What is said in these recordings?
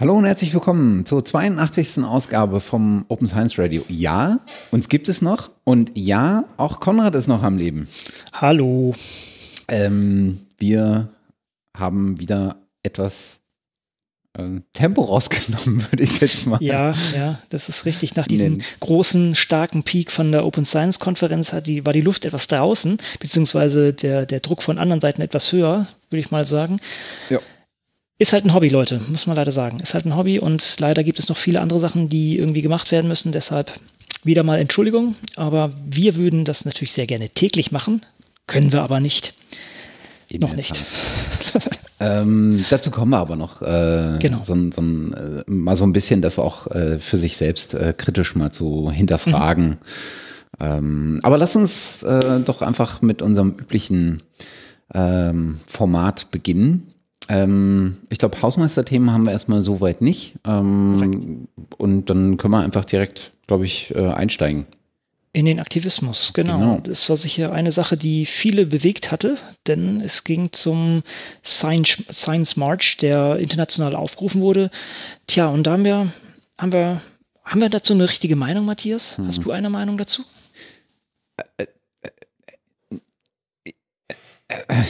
Hallo und herzlich willkommen zur 82. Ausgabe vom Open Science Radio. Ja, uns gibt es noch und ja, auch Konrad ist noch am Leben. Hallo. Ähm, wir haben wieder etwas äh, Tempo rausgenommen, würde ich jetzt mal. Ja, ja, das ist richtig. Nach diesem nennen. großen, starken Peak von der Open Science Konferenz die, war die Luft etwas draußen, beziehungsweise der, der Druck von anderen Seiten etwas höher, würde ich mal sagen. Ja. Ist halt ein Hobby, Leute, muss man leider sagen. Ist halt ein Hobby und leider gibt es noch viele andere Sachen, die irgendwie gemacht werden müssen. Deshalb wieder mal Entschuldigung, aber wir würden das natürlich sehr gerne täglich machen, können wir aber nicht. In noch nicht. ähm, dazu kommen wir aber noch. Äh, genau. so, so äh, mal so ein bisschen das auch äh, für sich selbst äh, kritisch mal zu hinterfragen. Mhm. Ähm, aber lass uns äh, doch einfach mit unserem üblichen ähm, Format beginnen. Ähm, ich glaube, Hausmeisterthemen haben wir erstmal soweit nicht. Ähm, und dann können wir einfach direkt, glaube ich, äh, einsteigen. In den Aktivismus, genau. genau. Das war sicher eine Sache, die viele bewegt hatte, denn es ging zum Science, March, der international aufgerufen wurde. Tja, und da haben wir, haben wir, haben wir dazu eine richtige Meinung, Matthias? Hm. Hast du eine Meinung dazu? Äh, äh, äh, äh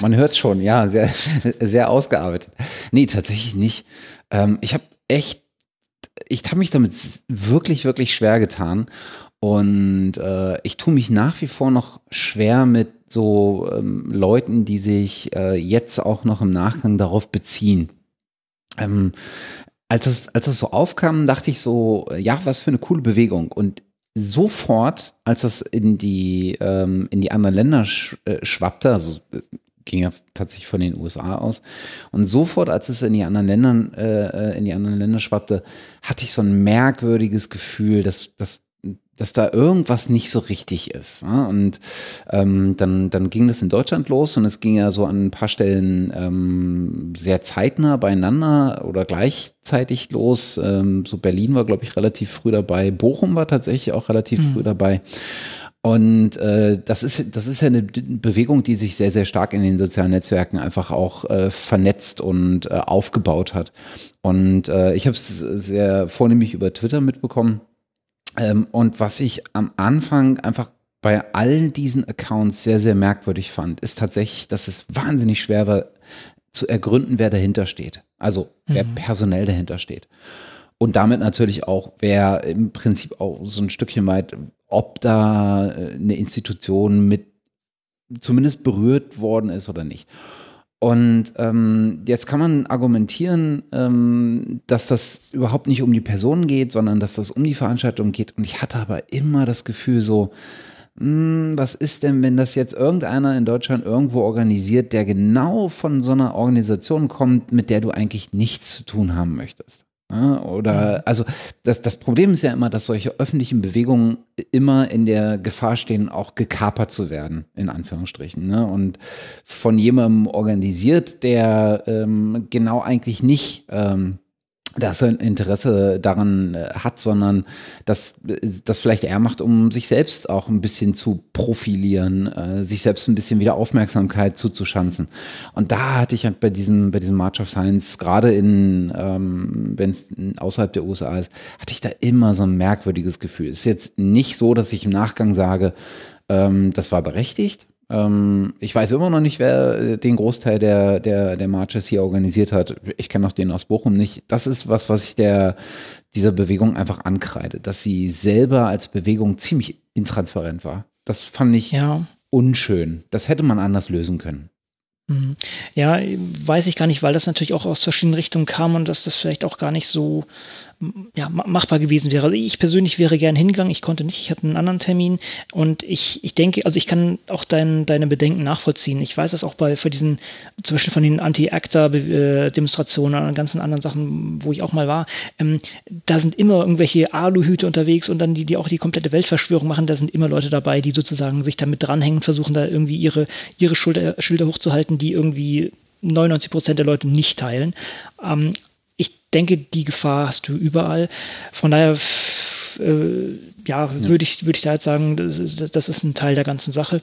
man hört schon, ja, sehr, sehr ausgearbeitet. Nee, tatsächlich nicht. Ähm, ich habe echt, ich habe mich damit wirklich, wirklich schwer getan. Und äh, ich tue mich nach wie vor noch schwer mit so ähm, Leuten, die sich äh, jetzt auch noch im Nachgang darauf beziehen. Ähm, als es, als es so aufkam, dachte ich so, ja, was für eine coole Bewegung. Und sofort, als das in die, ähm, in die anderen Länder sch, äh, schwappte, also ging ja tatsächlich von den USA aus. Und sofort, als es in die anderen Ländern, äh, äh, in die anderen Länder schwappte, hatte ich so ein merkwürdiges Gefühl, dass, dass, dass da irgendwas nicht so richtig ist. Ne? Und ähm, dann, dann ging das in Deutschland los und es ging ja so an ein paar Stellen ähm, sehr zeitnah beieinander oder gleichzeitig los. Ähm, so Berlin war, glaube ich, relativ früh dabei. Bochum war tatsächlich auch relativ mhm. früh dabei. Und äh, das, ist, das ist ja eine Bewegung, die sich sehr, sehr stark in den sozialen Netzwerken einfach auch äh, vernetzt und äh, aufgebaut hat. Und äh, ich habe es sehr vornehmlich über Twitter mitbekommen. Ähm, und was ich am Anfang einfach bei all diesen Accounts sehr, sehr merkwürdig fand, ist tatsächlich, dass es wahnsinnig schwer war zu ergründen, wer dahinter steht. Also wer mhm. personell dahinter steht. Und damit natürlich auch, wer im Prinzip auch so ein Stückchen weit, ob da äh, eine Institution mit zumindest berührt worden ist oder nicht. Und ähm, jetzt kann man argumentieren, ähm, dass das überhaupt nicht um die Personen geht, sondern dass das um die Veranstaltung geht. Und ich hatte aber immer das Gefühl so, mh, hm, was ist denn, wenn das jetzt irgendeiner in Deutschland irgendwo organisiert, der genau von so einer Organisation kommt, mit der du eigentlich nichts zu tun haben möchtest? Oder, also das, das Problem ist ja immer, dass solche öffentlichen Bewegungen immer in der Gefahr stehen, auch gekapert zu werden, in Anführungsstrichen. Ne? Und von jemandem organisiert, der ähm, genau eigentlich nicht ähm, dass er ein Interesse daran äh, hat, sondern dass das vielleicht er macht, um sich selbst auch ein bisschen zu profilieren, äh, sich selbst ein bisschen wieder Aufmerksamkeit zuzuschanzen. Und da hatte ich halt bei diesem, bei diesem March of Science, gerade in, ähm, wenn es außerhalb der USA ist, hatte ich da immer so ein merkwürdiges Gefühl. Es ist jetzt nicht so, dass ich im Nachgang sage, ähm, das war berechtigt, ähm, ich weiß immer noch nicht, wer äh, den Großteil der, der, der Marches hier organisiert hat. Ich kenne auch den aus Bochum nicht. Das ist was, was ich der, dieser Bewegung einfach ankreide, dass sie selber als Bewegung ziemlich intransparent war. Das fand ich ja. unschön. Das hätte man anders lösen können. Mhm. Ja, weiß ich gar nicht, weil das natürlich auch aus verschiedenen Richtungen kam und dass das vielleicht auch gar nicht so ja, machbar gewesen wäre. Also ich persönlich wäre gern hingegangen, ich konnte nicht, ich hatte einen anderen Termin und ich, ich denke, also ich kann auch dein, deine Bedenken nachvollziehen. Ich weiß das auch bei für diesen, zum Beispiel von den Anti-ACTA-Demonstrationen und ganzen anderen Sachen, wo ich auch mal war, ähm, da sind immer irgendwelche Aluhüte unterwegs und dann die, die auch die komplette Weltverschwörung machen, da sind immer Leute dabei, die sozusagen sich damit dranhängen, versuchen da irgendwie ihre, ihre Schilder, Schilder hochzuhalten, die irgendwie 99 Prozent der Leute nicht teilen. Ähm, denke, die Gefahr hast du überall. Von daher, äh, ja, ja. würde ich, würd ich da jetzt sagen, das, das, ist ein Teil der ganzen Sache.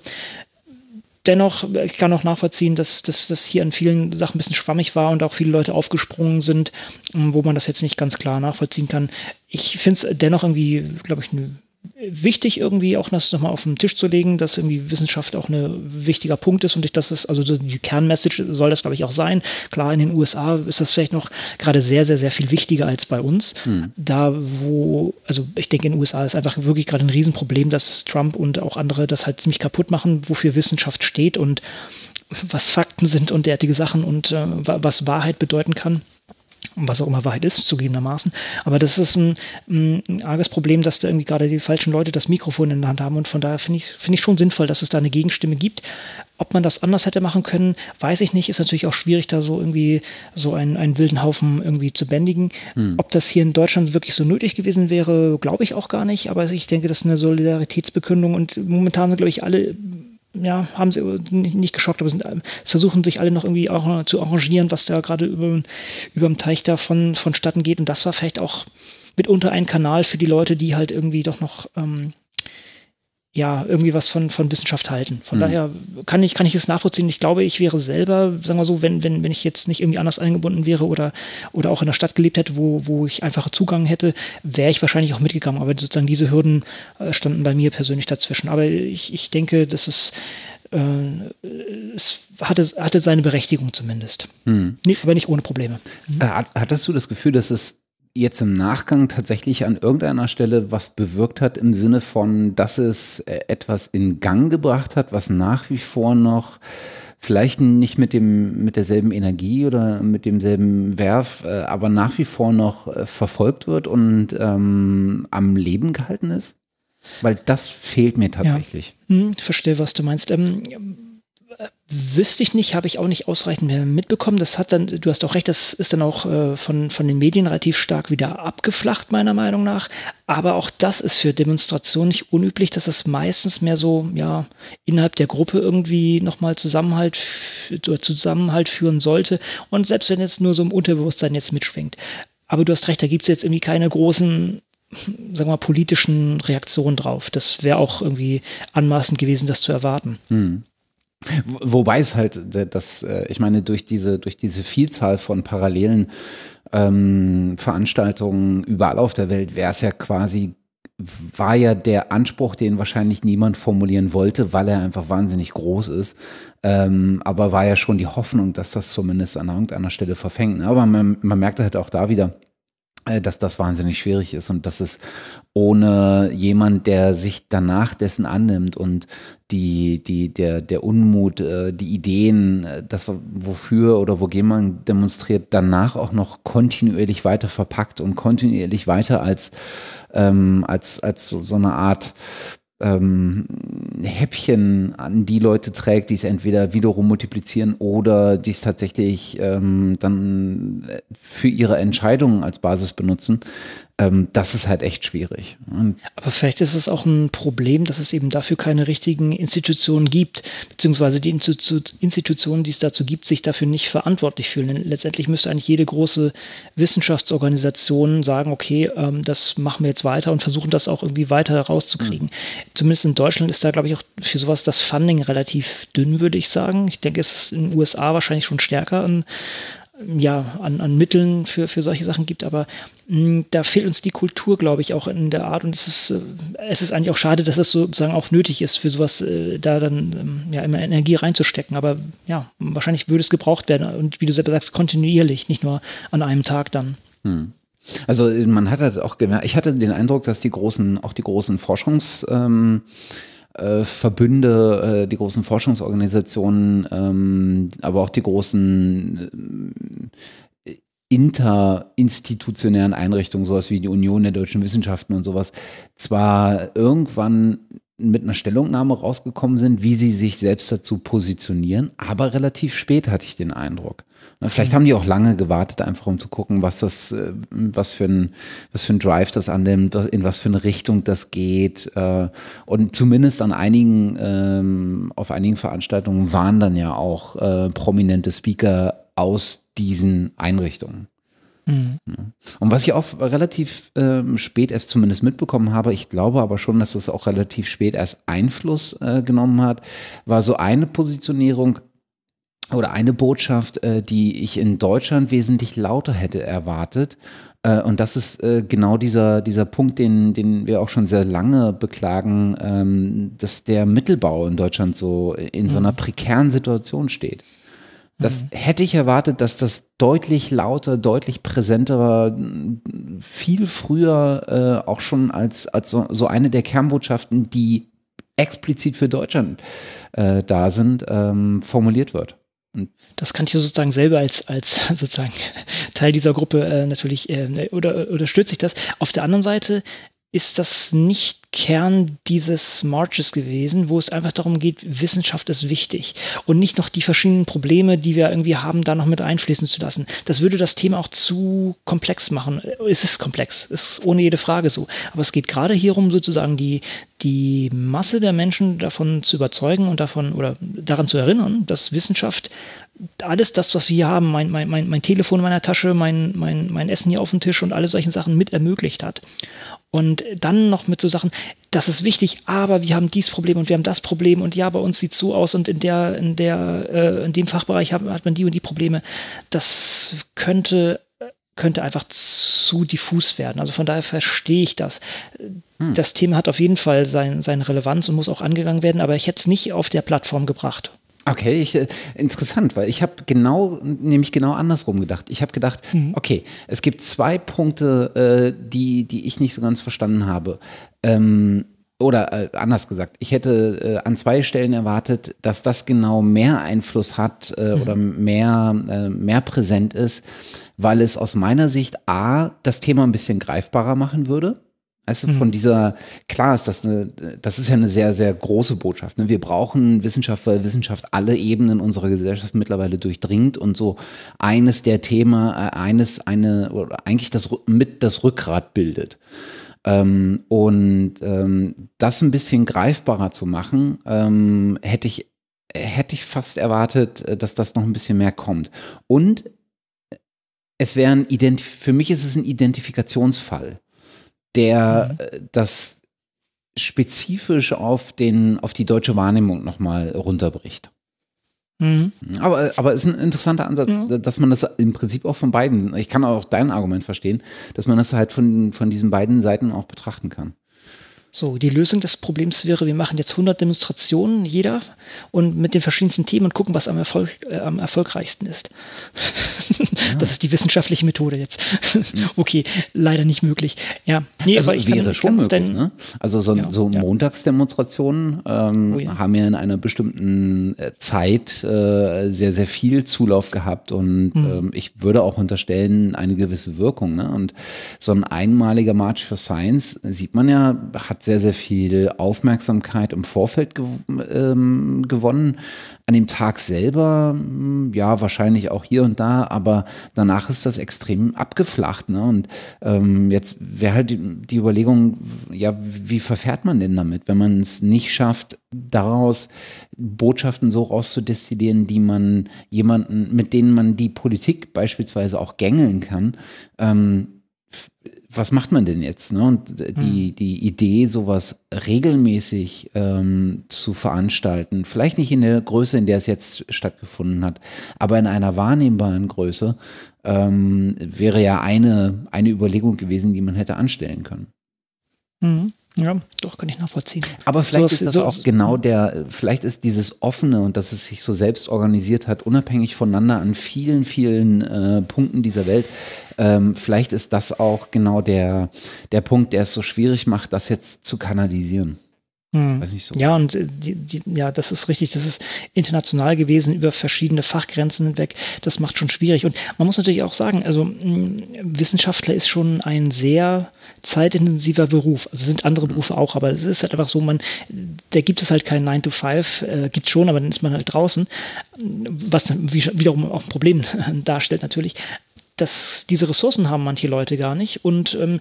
dennoch, ich kann auch nachvollziehen, dass das hier in vielen Sachen ein bisschen schwammig war und auch viele Leute aufgesprungen sind, wo man das jetzt nicht ganz klar nachvollziehen kann. Ich finde es dennoch irgendwie, glaube ich, eine wichtig, irgendwie auch das nochmal auf den Tisch zu legen, dass irgendwie Wissenschaft auch ein wichtiger Punkt ist und ich, das ist, also die Kernmessage soll das, glaube ich, auch sein. Klar, in den USA ist das vielleicht noch gerade sehr, sehr, sehr viel wichtiger als bei uns. Hm. Da, wo, also ich denke, in den USA ist einfach wirklich gerade ein Riesenproblem, dass Trump und auch andere das halt ziemlich kaputt machen, wofür Wissenschaft steht und was Fakten sind und derartige Sachen und äh, was Wahrheit bedeuten kann was auch immer Wahrheit ist, zugegebenermaßen. Aber das ist ein, ein, arges Problem, dass da irgendwie gerade die falschen Leute das Mikrofon in der Hand haben. Und von daher finde ich, find ich schon sinnvoll, dass es da eine Gegenstimme gibt. Ob man das anders hätte machen können, weiß ich nicht. Ist natürlich auch schwierig, da so irgendwie so einen, einen wilden Haufen irgendwie zu bändigen. Hm. Ob das hier in Deutschland wirklich so nötig gewesen wäre, glaube ich auch gar nicht. Aber ich denke, das ist eine Solidaritätsbekündung. Und momentan sind, glaube ich, alle ja, haben sie nicht geschockt, aber sind, es versuchen sich alle noch irgendwie auch zu arrangieren, was da gerade über, über dem Teich da von, vonstatten geht. Und das war vielleicht auch mitunter ein Kanal für die Leute, die halt irgendwie doch noch ähm, ja, irgendwie was von, von Wissenschaft halten. Von mhm. daher kann ich, kann ich es nachvollziehen. Ich glaube, ich wäre selber, sagen wir so, wenn, wenn, wenn ich jetzt nicht irgendwie anders eingebunden wäre oder, oder auch in der Stadt gelebt hätte, wo, wo ich einfacher Zugang hätte, wäre ich wahrscheinlich auch mitgegangen. Aber sozusagen diese Hürden äh, standen bei mir persönlich dazwischen. Aber ich, ich denke, dass es, äh, es hatte, hatte seine Berechtigung zumindest. Mhm. Nee, aber nicht ohne Probleme. Mhm. Hattest du das Gefühl, dass es jetzt im Nachgang tatsächlich an irgendeiner Stelle was bewirkt hat im Sinne von, dass es äh, etwas in Gang gebracht hat, was nach wie vor noch vielleicht nicht mit dem mit derselben Energie oder mit demselben Werf, äh, aber nach wie vor noch äh, verfolgt wird und ähm, am Leben gehalten ist? Weil das fehlt mir tatsächlich. Ja. Hm, verstehe, was du meinst. Ähm, wüsste ich nicht, habe ich auch nicht ausreichend mehr mitbekommen. Das hat dann, du hast auch recht, das ist dann auch äh, von, von den Medien relativ stark wieder abgeflacht, meiner Meinung nach. Aber auch das ist für Demonstrationen nicht unüblich, dass es meistens mehr so, ja, innerhalb der Gruppe irgendwie nochmal Zusammenhalt, Zusammenhalt führen sollte. Und selbst wenn jetzt nur so im Unterbewusstsein jetzt mitschwingt. Aber du hast recht, da gibt es jetzt irgendwie keine großen sagen wir mal, politischen Reaktionen drauf. Das wäre auch irgendwie anmaßend gewesen, das zu erwarten. Hm. Wobei es halt, das, äh, ich meine, durch diese, durch diese Vielzahl von parallelen ähm, Veranstaltungen überall auf der Welt wäre es ja quasi, war ja der Anspruch, den wahrscheinlich niemand formulieren wollte, weil er einfach wahnsinnig groß ist. Ähm, aber war ja schon die Hoffnung, dass das zumindest an irgendeiner Stelle verfängt. Aber man, man merkte halt auch da wieder, äh, dass das wahnsinnig schwierig ist und dass es ohne jemand, der sich danach dessen annimmt und die, die, der, der Unmut, äh, die Ideen, äh, das wofür oder wogegen man demonstriert, danach auch noch kontinuierlich weiter verpackt und kontinuierlich weiter als, ähm, als, als so eine Art ähm, Häppchen an die Leute trägt, die es entweder wiederum multiplizieren oder die es tatsächlich ähm, dann für ihre Entscheidungen als Basis benutzen, ähm, das ist halt echt schwierig. Und Aber vielleicht ist es auch ein Problem, dass es eben dafür keine richtigen Institutionen gibt, beziehungsweise die Institutionen, die es dazu gibt, sich dafür nicht verantwortlich fühlen. Denn letztendlich müsste eigentlich jede große Wissenschaftsorganisation sagen, okay, ähm, das machen wir jetzt weiter und versuchen das auch irgendwie weiter rauszukriegen. Mhm. Zumindest in Deutschland ist da, glaube ich, auch für sowas das Funding relativ dünn, würde ich sagen. Ich denke, es ist in den USA wahrscheinlich schon stärker an ja, an, an Mitteln für, für solche Sachen gibt, aber mh, hm, da fehlt uns die Kultur, glaube ich, auch in der Art und es ist, äh, es ist eigentlich auch schade, dass es sozusagen auch nötig ist, für sowas äh, da dann ähm, ja immer Energie reinzustecken, aber ja, wahrscheinlich würde es gebraucht werden und wie du selber sagst, kontinuierlich, nicht nur an einem Tag dann. Hm. Also man hat halt auch gemerkt, ich hatte den Eindruck, dass die großen, auch die großen Forschungs- ähm, äh, Verbünde, äh, die großen Forschungsorganisationen, ähm, aber auch die großen äh, interinstitutionären Einrichtungen, sowas wie die Union der deutschen Wissenschaften und sowas, zwar irgendwann mit einer Stellungnahme rausgekommen sind, wie sie sich selbst dazu positionieren, aber relativ spät hatte ich den Eindruck. Vielleicht mhm. haben die auch lange gewartet, einfach um zu gucken, was das, äh, was für ein, was für ein Drive das annimmt, in was für eine Richtung das geht. Äh, und zumindest an einigen, ähm, auf einigen Veranstaltungen waren dann ja auch äh, prominente Speaker aus diesen Einrichtungen. Mhm. Und was ich auch relativ ähm, spät erst zumindest mitbekommen habe, ich glaube aber schon, dass es auch relativ spät erst Einfluss äh, genommen hat, war so eine Positionierung oder eine Botschaft, äh, die ich in Deutschland wesentlich lauter hätte erwartet. Äh, und das ist äh, genau dieser, dieser Punkt, den, den wir auch schon sehr lange beklagen, ähm, dass der Mittelbau in Deutschland so in so einer mhm. prekären Situation steht. Das mhm. hätte ich erwartet, dass das deutlich lauter, deutlich präsenter, viel früher äh, auch schon als, als so, so, eine der Kernbotschaften, die explizit für Deutschland äh, da sind, ähm, formuliert wird. Das kann ich sozusagen selber als, als sozusagen Teil dieser Gruppe äh, natürlich äh, oder unterstütze ich das. Auf der anderen Seite ist das nicht Kern dieses Marches gewesen, wo es einfach darum geht, Wissenschaft ist wichtig und nicht noch die verschiedenen Probleme, die wir irgendwie haben, da noch mit einfließen zu lassen. Das würde das Thema auch zu komplex machen. Es ist komplex, ist ohne jede Frage so. Aber es geht gerade hierum, sozusagen die, die Masse der Menschen davon zu überzeugen und davon oder daran zu erinnern, dass Wissenschaft alles das, was wir hier haben, mein, mein, mein, mein Telefon in meiner Tasche, mein, mein, mein Essen hier auf dem Tisch und alle solchen Sachen mit ermöglicht hat. Und dann noch mit so Sachen, das ist wichtig, aber wir haben dies Problem und wir haben das Problem und ja, bei uns sieht es so aus und in der, in der, äh, in dem Fachbereich hat, hat man die und die Probleme. Das könnte, könnte einfach zu diffus werden. Also von daher verstehe ich das. Hm. Das Thema hat auf jeden Fall sein, seine Relevanz und muss auch angegangen werden, aber ich hätte es nicht auf der Plattform gebracht. Okay, ich, äh, interessant, weil ich habe genau, nämlich genau andersrum gedacht. Ich habe gedacht, mhm. okay, es gibt zwei Punkte, äh, die, die ich nicht so ganz verstanden habe. Ähm, oder äh, anders gesagt, ich hätte äh, an zwei Stellen erwartet, dass das genau mehr Einfluss hat äh, mhm. oder mehr, äh, mehr präsent ist, weil es aus meiner Sicht A, das Thema ein bisschen greifbarer machen würde. Also von dieser, klar ist das eine, das ist ja eine sehr, sehr große Botschaft. Ne? Wir brauchen Wissenschaft, weil Wissenschaft alle Ebenen unserer Gesellschaft mittlerweile durchdringt und so eines der Themen, äh, eines, eine, oder eigentlich das mit das Rückgrat bildet. Ähm, und ähm, das ein bisschen greifbarer zu machen, ähm, hätte ich, hätte ich fast erwartet, äh, dass das noch ein bisschen mehr kommt. Und es wäre ein Ident für mich ist es ein Identifikationsfall der mhm. das spezifisch auf, den, auf die deutsche Wahrnehmung nochmal runterbricht. Mhm. Aber, aber es ist ein interessanter Ansatz, ja. dass man das im Prinzip auch von beiden, ich kann auch dein Argument verstehen, dass man das halt von, von diesen beiden Seiten auch betrachten kann. So, die Lösung des Problems wäre, wir machen jetzt 100 Demonstrationen, jeder, und mit den verschiedensten Themen und gucken, was am, Erfolg, äh, am erfolgreichsten ist. Ja. Das ist die wissenschaftliche Methode jetzt. okay, leider nicht möglich. Ja, nee, also aber ich wäre kann, schon möglich. Dein, ne? Also so, ja, so ja. Montagsdemonstrationen ähm, oh, haben ja in einer bestimmten äh, Zeit äh, sehr, sehr viel Zulauf gehabt und mhm. ähm, ich würde auch unterstellen, eine gewisse Wirkung. Ne? Und so ein einmaliger March for Science, sieht man ja, hat sehr, sehr viel Aufmerksamkeit im Vorfeld gew ähm, gewonnen. An dem Tag selber, hm, ja, wahrscheinlich auch hier und da, aber danach ist das extrem abgeflacht. Ne? Und ähm, jetzt wäre halt die, Überlegung, ja, wie verfährt man denn damit, wenn man es nicht schafft, daraus Botschaften so rauszudestillieren, die man jemanden, mit denen man die Politik beispielsweise auch gängeln kann. Ähm, was macht man denn jetzt? Ne? Und die, hm. die Idee, sowas regelmäßig ähm, zu veranstalten, vielleicht nicht in der Größe, in der es jetzt stattgefunden hat, aber in einer wahrnehmbaren Größe, ähm, wäre ja eine, eine Überlegung gewesen, die man hätte anstellen können. Mhm. Ja, doch, kann ich nachvollziehen. Aber vielleicht so, ist das so, auch genau der, vielleicht ist dieses Offene und dass es sich so selbst organisiert hat, unabhängig voneinander an vielen, vielen äh, Punkten dieser Welt. Ähm, vielleicht ist das auch genau der, der Punkt, der es so schwierig macht, das jetzt zu kanalisieren. Hm. So. Ja, und äh, die, die, ja, das ist richtig. Das ist international gewesen über verschiedene Fachgrenzen hinweg. Das macht schon schwierig. Und man muss natürlich auch sagen, also hm, Wissenschaftler ist schon ein sehr zeitintensiver Beruf. Also sind andere Berufe auch, aber es ist halt einfach so, man, da gibt es halt keinen 9 to 5, äh, gibt schon, aber dann ist man halt draußen, was dann wiederum auch ein Problem darstellt natürlich dass diese Ressourcen haben manche Leute gar nicht und ähm,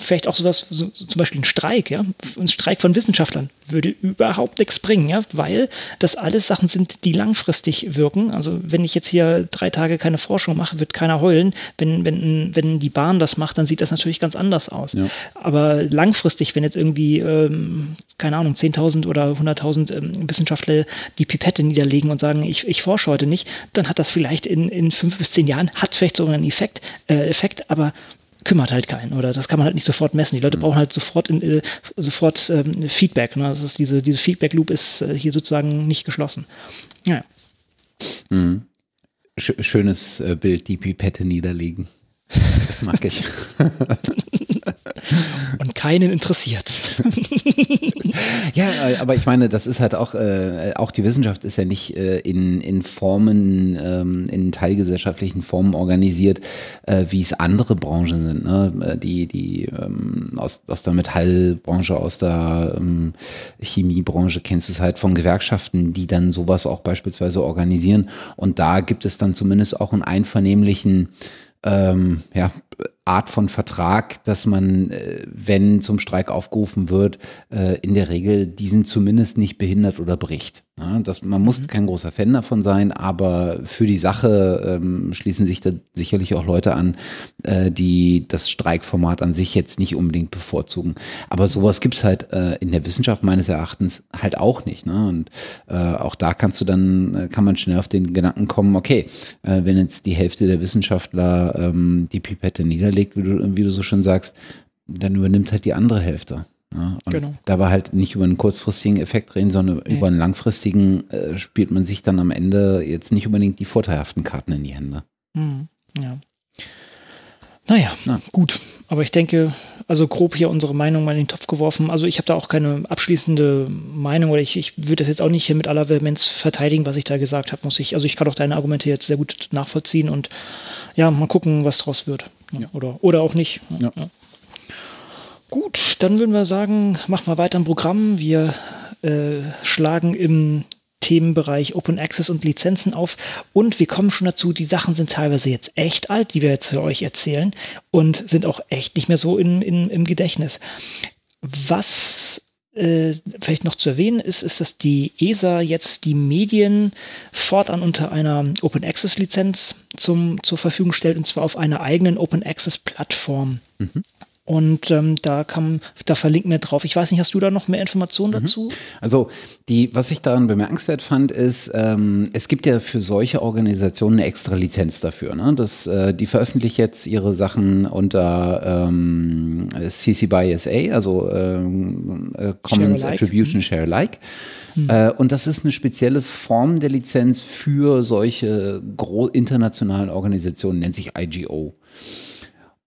vielleicht auch sowas, so, zum Beispiel ein Streik, ja, ein Streik von Wissenschaftlern würde überhaupt nichts bringen, ja, weil das alles Sachen sind, die langfristig wirken. Also wenn ich jetzt hier drei Tage keine Forschung mache, wird keiner heulen. Wenn, wenn, wenn die Bahn das macht, dann sieht das natürlich ganz anders aus. Ja. Aber langfristig, wenn jetzt irgendwie, ähm, keine Ahnung, 10.000 oder 100.000 ähm, Wissenschaftler die Pipette niederlegen und sagen, ich, ich forsche heute nicht, dann hat das vielleicht in, in fünf bis zehn Jahren, hat vielleicht sogar einen Effekt, äh, Effekt aber kümmert halt keinen oder das kann man halt nicht sofort messen. Die Leute mhm. brauchen halt sofort, in, äh, sofort ähm, Feedback. Ne? Das ist diese, diese Feedback-Loop ist äh, hier sozusagen nicht geschlossen. Ja. Mhm. Schönes äh, Bild, die Pipette niederlegen. Das mag ich. Und keinen interessiert. ja, aber ich meine, das ist halt auch, äh, auch die Wissenschaft ist ja nicht äh, in, in Formen, ähm, in teilgesellschaftlichen Formen organisiert, äh, wie es andere Branchen sind. Ne? Äh, die, die ähm, aus, aus der Metallbranche, aus der ähm, Chemiebranche kennst du es halt von Gewerkschaften, die dann sowas auch beispielsweise organisieren. Und da gibt es dann zumindest auch einen einvernehmlichen ähm, ja, Art von Vertrag, dass man, äh, wenn zum Streik aufgerufen wird, äh, in der Regel diesen zumindest nicht behindert oder bricht. Das, man muss mhm. kein großer Fan davon sein, aber für die Sache ähm, schließen sich da sicherlich auch Leute an, äh, die das Streikformat an sich jetzt nicht unbedingt bevorzugen. Aber sowas gibt's halt äh, in der Wissenschaft meines Erachtens halt auch nicht. Ne? Und äh, auch da kannst du dann, kann man schnell auf den Gedanken kommen, okay, wenn jetzt die Hälfte der Wissenschaftler ähm, die Pipette niederlegt, wie du, wie du so schön sagst, dann übernimmt halt die andere Hälfte. Ja, genau. Da war halt nicht über einen kurzfristigen Effekt reden, sondern nee. über einen langfristigen äh, spielt man sich dann am Ende jetzt nicht unbedingt die vorteilhaften Karten in die Hände. Mhm. Ja. Naja, Na. gut. Aber ich denke, also grob hier unsere Meinung mal in den Topf geworfen. Also ich habe da auch keine abschließende Meinung oder ich, ich würde das jetzt auch nicht hier mit aller Vehemenz verteidigen, was ich da gesagt habe, muss ich. Also ich kann auch deine Argumente jetzt sehr gut nachvollziehen und ja, mal gucken, was draus wird. Ja. Oder, oder auch nicht. Ja. Gut, dann würden wir sagen, machen wir weiter im Programm. Wir äh, schlagen im Themenbereich Open Access und Lizenzen auf und wir kommen schon dazu, die Sachen sind teilweise jetzt echt alt, die wir jetzt für euch erzählen und sind auch echt nicht mehr so in, in, im Gedächtnis. Was äh, vielleicht noch zu erwähnen ist, ist, dass die ESA jetzt die Medien fortan unter einer Open Access Lizenz zum, zur Verfügung stellt und zwar auf einer eigenen Open Access Plattform. Mhm. Und ähm, da kann, da verlinken wir drauf. Ich weiß nicht, hast du da noch mehr Informationen mhm. dazu? Also, die, was ich daran bemerkenswert fand, ist, ähm, es gibt ja für solche Organisationen eine extra Lizenz dafür. Ne? Das, äh, die veröffentlichen jetzt ihre Sachen unter ähm, CC by SA, also ähm, äh, Commons Share Attribution Share Alike. Mhm. Äh, und das ist eine spezielle Form der Lizenz für solche internationalen Organisationen, nennt sich IGO.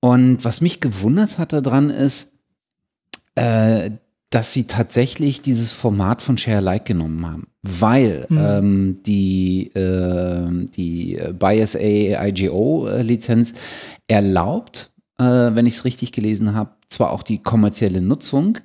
Und was mich gewundert hat daran ist, äh, dass sie tatsächlich dieses Format von Share Like genommen haben, weil mhm. ähm, die, äh, die BISA IGO Lizenz erlaubt, äh, wenn ich es richtig gelesen habe, zwar auch die kommerzielle Nutzung,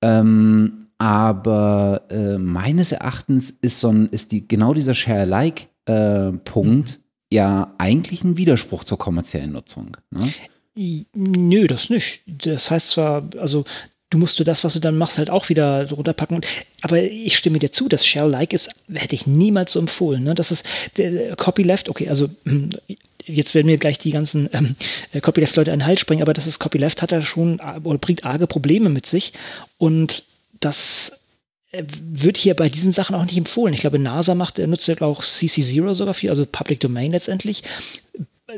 ähm, aber äh, meines Erachtens ist so ein, ist die genau dieser Share Like äh, Punkt mhm. ja eigentlich ein Widerspruch zur kommerziellen Nutzung. Ne? Nö, das nicht. Das heißt zwar, also du musst du das, was du dann machst, halt auch wieder runterpacken. Aber ich stimme dir zu, das Shell-like ist, hätte ich niemals so empfohlen. Ne? Das ist der Copyleft, okay, also jetzt werden mir gleich die ganzen ähm, Copyleft-Leute einen Halt springen, aber das ist Copyleft hat er schon oder bringt arge Probleme mit sich. Und das äh, wird hier bei diesen Sachen auch nicht empfohlen. Ich glaube, NASA macht, nutzt ja auch CC0 sogar viel, also Public Domain letztendlich.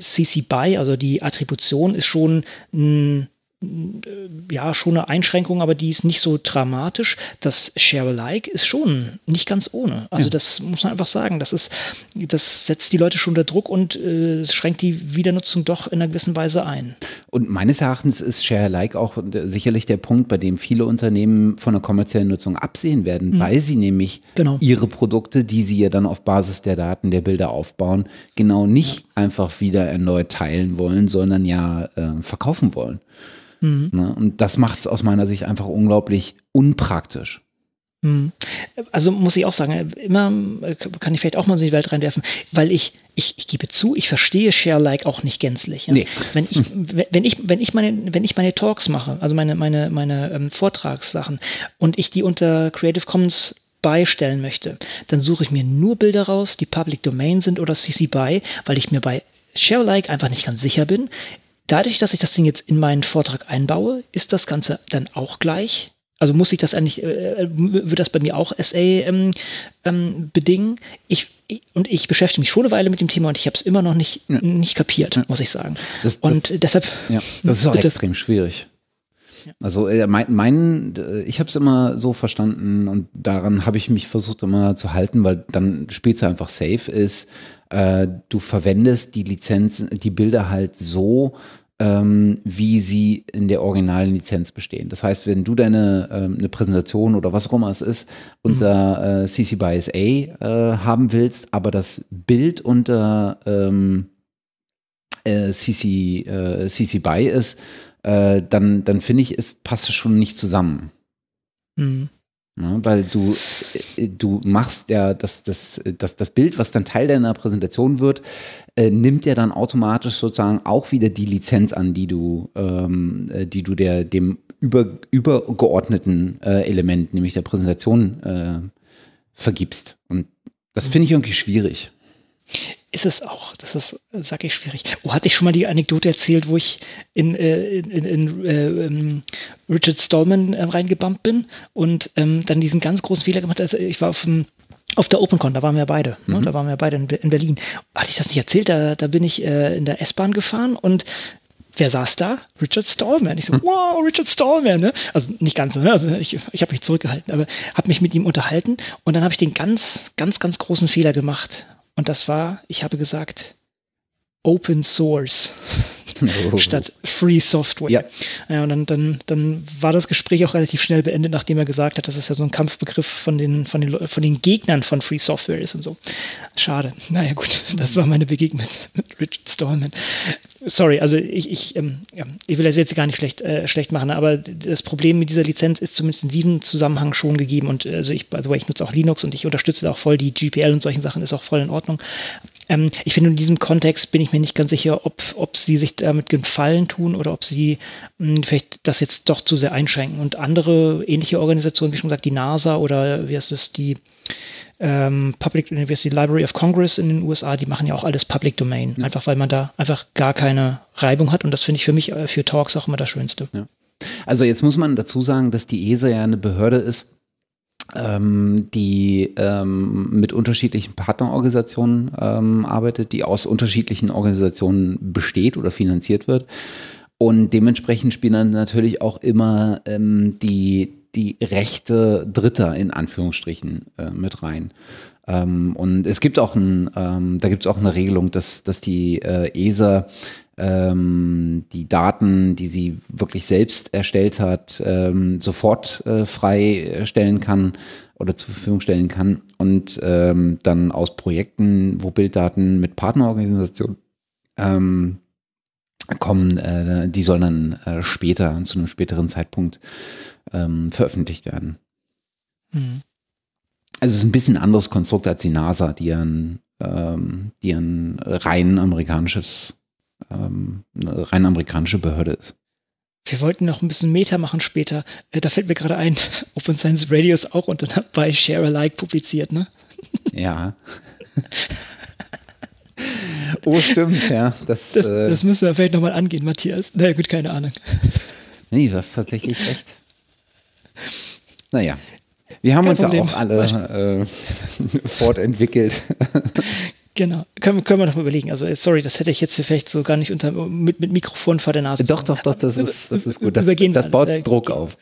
CC BY, also die Attribution, ist schon ein ja, schon eine Einschränkung, aber die ist nicht so dramatisch. Das Share-alike ist schon nicht ganz ohne. Also ja. das muss man einfach sagen. Das ist, das setzt die Leute schon unter Druck und äh, schränkt die Wiedernutzung doch in einer gewissen Weise ein. Und meines Erachtens ist Share-alike auch sicherlich der Punkt, bei dem viele Unternehmen von der kommerziellen Nutzung absehen werden, mhm. weil sie nämlich genau. ihre Produkte, die sie ja dann auf Basis der Daten, der Bilder aufbauen, genau nicht ja. einfach wieder erneut teilen wollen, sondern ja äh, verkaufen wollen. Mhm. Ne? Und das macht es aus meiner Sicht einfach unglaublich unpraktisch. Hm. Also muss ich auch sagen, immer kann ich vielleicht auch mal so in die Welt reinwerfen, weil ich, ich, ich gebe zu, ich verstehe Share-like auch nicht gänzlich. Ja? Nee. Wenn, ich, wenn, ich, wenn, ich meine, wenn ich meine Talks mache, also meine, meine, meine ähm, Vortragssachen und ich die unter Creative Commons beistellen möchte, dann suche ich mir nur Bilder raus, die Public Domain sind oder CC BY, weil ich mir bei Share-like einfach nicht ganz sicher bin. Dadurch, dass ich das Ding jetzt in meinen Vortrag einbaue, ist das Ganze dann auch gleich also muss ich das eigentlich, äh, wird das bei mir auch SA ähm, ähm, bedingen? Ich, und ich beschäftige mich schon eine Weile mit dem Thema und ich habe es immer noch nicht, ja. nicht kapiert, ja. muss ich sagen. Das, und das, deshalb. Ja, das ist auch extrem schwierig. Also äh, mein, mein, ich habe es immer so verstanden und daran habe ich mich versucht immer zu halten, weil dann spielst du einfach safe ist. Äh, du verwendest die Lizenz, die Bilder halt so, ähm, wie sie in der originalen Lizenz bestehen. Das heißt, wenn du deine ähm, eine Präsentation oder was auch immer es ist unter mhm. äh, CC by SA äh, haben willst, aber das Bild unter ähm, äh, CC, äh, CC by ist, äh, dann, dann finde ich, es passt schon nicht zusammen. Mhm. Ja, weil du, äh, du machst ja das, das, das, das Bild, was dann Teil deiner Präsentation wird, äh, nimmt ja dann automatisch sozusagen auch wieder die Lizenz an, die du, ähm, äh, die du der, dem über, übergeordneten äh, Element, nämlich der Präsentation, äh, vergibst. Und das finde ich irgendwie schwierig. Ist es auch. Das ist, sag ich, schwierig. Oh, hatte ich schon mal die Anekdote erzählt, wo ich in, äh, in, in, in äh, ähm, Richard Stallman äh, reingebumpt bin und ähm, dann diesen ganz großen Fehler gemacht habe. Also ich war auf dem auf der OpenCon, da waren wir beide. Ne? Mhm. Da waren wir beide in, in, Berlin. Hatte ich das nicht erzählt? Da, da bin ich äh, in der S-Bahn gefahren und wer saß da? Richard Stallman. Ich so, wow, Richard Stallman, ne? Also nicht ganz, ne? Also ich, ich habe mich zurückgehalten, aber habe mich mit ihm unterhalten und dann habe ich den ganz, ganz, ganz großen Fehler gemacht. Und das war, ich habe gesagt, Open Source oh. statt Free Software. Ja. ja und dann, dann, dann war das Gespräch auch relativ schnell beendet, nachdem er gesagt hat, dass es ja so ein Kampfbegriff von den, von den, von den Gegnern von Free Software ist und so. Schade. Naja, gut, das war meine Begegnung mit, Richard Stallman. Sorry, also ich, ich, ähm, ja, ich will das jetzt gar nicht schlecht, äh, schlecht machen, aber das Problem mit dieser Lizenz ist zumindest in diesem Zusammenhang schon gegeben. Und also ich, also ich nutze auch Linux und ich unterstütze auch voll die GPL und solchen Sachen, ist auch voll in Ordnung. Ähm, ich finde, in diesem Kontext bin ich mir nicht ganz sicher, ob, ob sie sich damit Gefallen tun oder ob sie mh, hm, vielleicht das jetzt doch zu sehr einschränken. Und andere ähnliche Organisationen, wie schon gesagt, die NASA oder wie heißt es, die ähm, Public University Library of Congress in den USA, die machen ja auch alles Public Domain, ja. einfach weil man da einfach gar keine Reibung hat. Und das finde ich für mich äh, für Talks auch immer das Schönste. Ja. Also jetzt muss man dazu sagen, dass die ESA ja eine Behörde ist, ähm, die ähm, mit unterschiedlichen Partnerorganisationen ähm, arbeitet, die aus unterschiedlichen Organisationen besteht oder finanziert wird. Und dementsprechend spielen dann natürlich auch immer ähm, die, die Rechte Dritter in Anführungsstrichen äh, mit rein. Ähm, und es gibt auch ein, ähm, da gibt es auch eine Regelung, dass, dass die äh, ESA ähm, die Daten, die sie wirklich selbst erstellt hat, ähm, sofort äh, freistellen kann oder zur Verfügung stellen kann und ähm, dann aus Projekten, wo Bilddaten mit Partnerorganisationen ähm, kommen, äh, die sollen dann äh, später, zu einem späteren Zeitpunkt ähm, veröffentlicht werden. Mhm. Also es ist ein bisschen anderes Konstrukt als die NASA, die ein, ähm, die ein rein amerikanisches ähm, eine rein amerikanische Behörde ist. Wir wollten noch ein bisschen Meta machen später. Äh, da fällt mir gerade ein, Open Science Radio ist auch unter bei Share Alike publiziert, ne? Ja. oh, stimmt, ja. Das, das, äh, das müssen wir vielleicht nochmal angehen, Matthias. Na naja, gut, keine Ahnung. Nee, du hast tatsächlich recht. Naja. Wir haben Kein uns Problem. ja auch alle äh, fortentwickelt. Genau, können, können wir noch mal überlegen. Also, äh, sorry, das hätte ich jetzt vielleicht so gar nicht unter, mit, mit Mikrofon vor der Nase. Doch, doch, doch, das ist, das ist gut. Das, das baut da, Druck auf.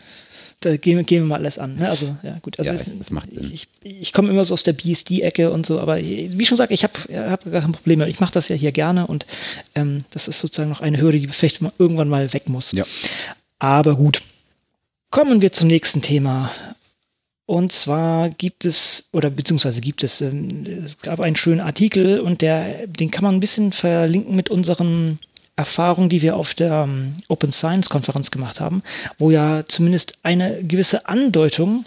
Da gehen, gehen wir mal alles an. Ne? Also, ja, gut. Also, ja, das macht Sinn. Ich, ich komme immer so aus der BSD-Ecke und so, aber wie schon gesagt, ich habe hab gar kein Problem mehr. Ich mache das ja hier gerne und ähm, das ist sozusagen noch eine Hürde, die vielleicht mal irgendwann mal weg muss. Ja. Aber gut. Kommen wir zum nächsten Thema. Und zwar gibt es, oder beziehungsweise gibt es, ähm, es gab einen schönen Artikel und der, den kann man ein bisschen verlinken mit unseren Erfahrungen, die wir auf der ähm, Open Science Konferenz gemacht haben, wo ja zumindest eine gewisse Andeutung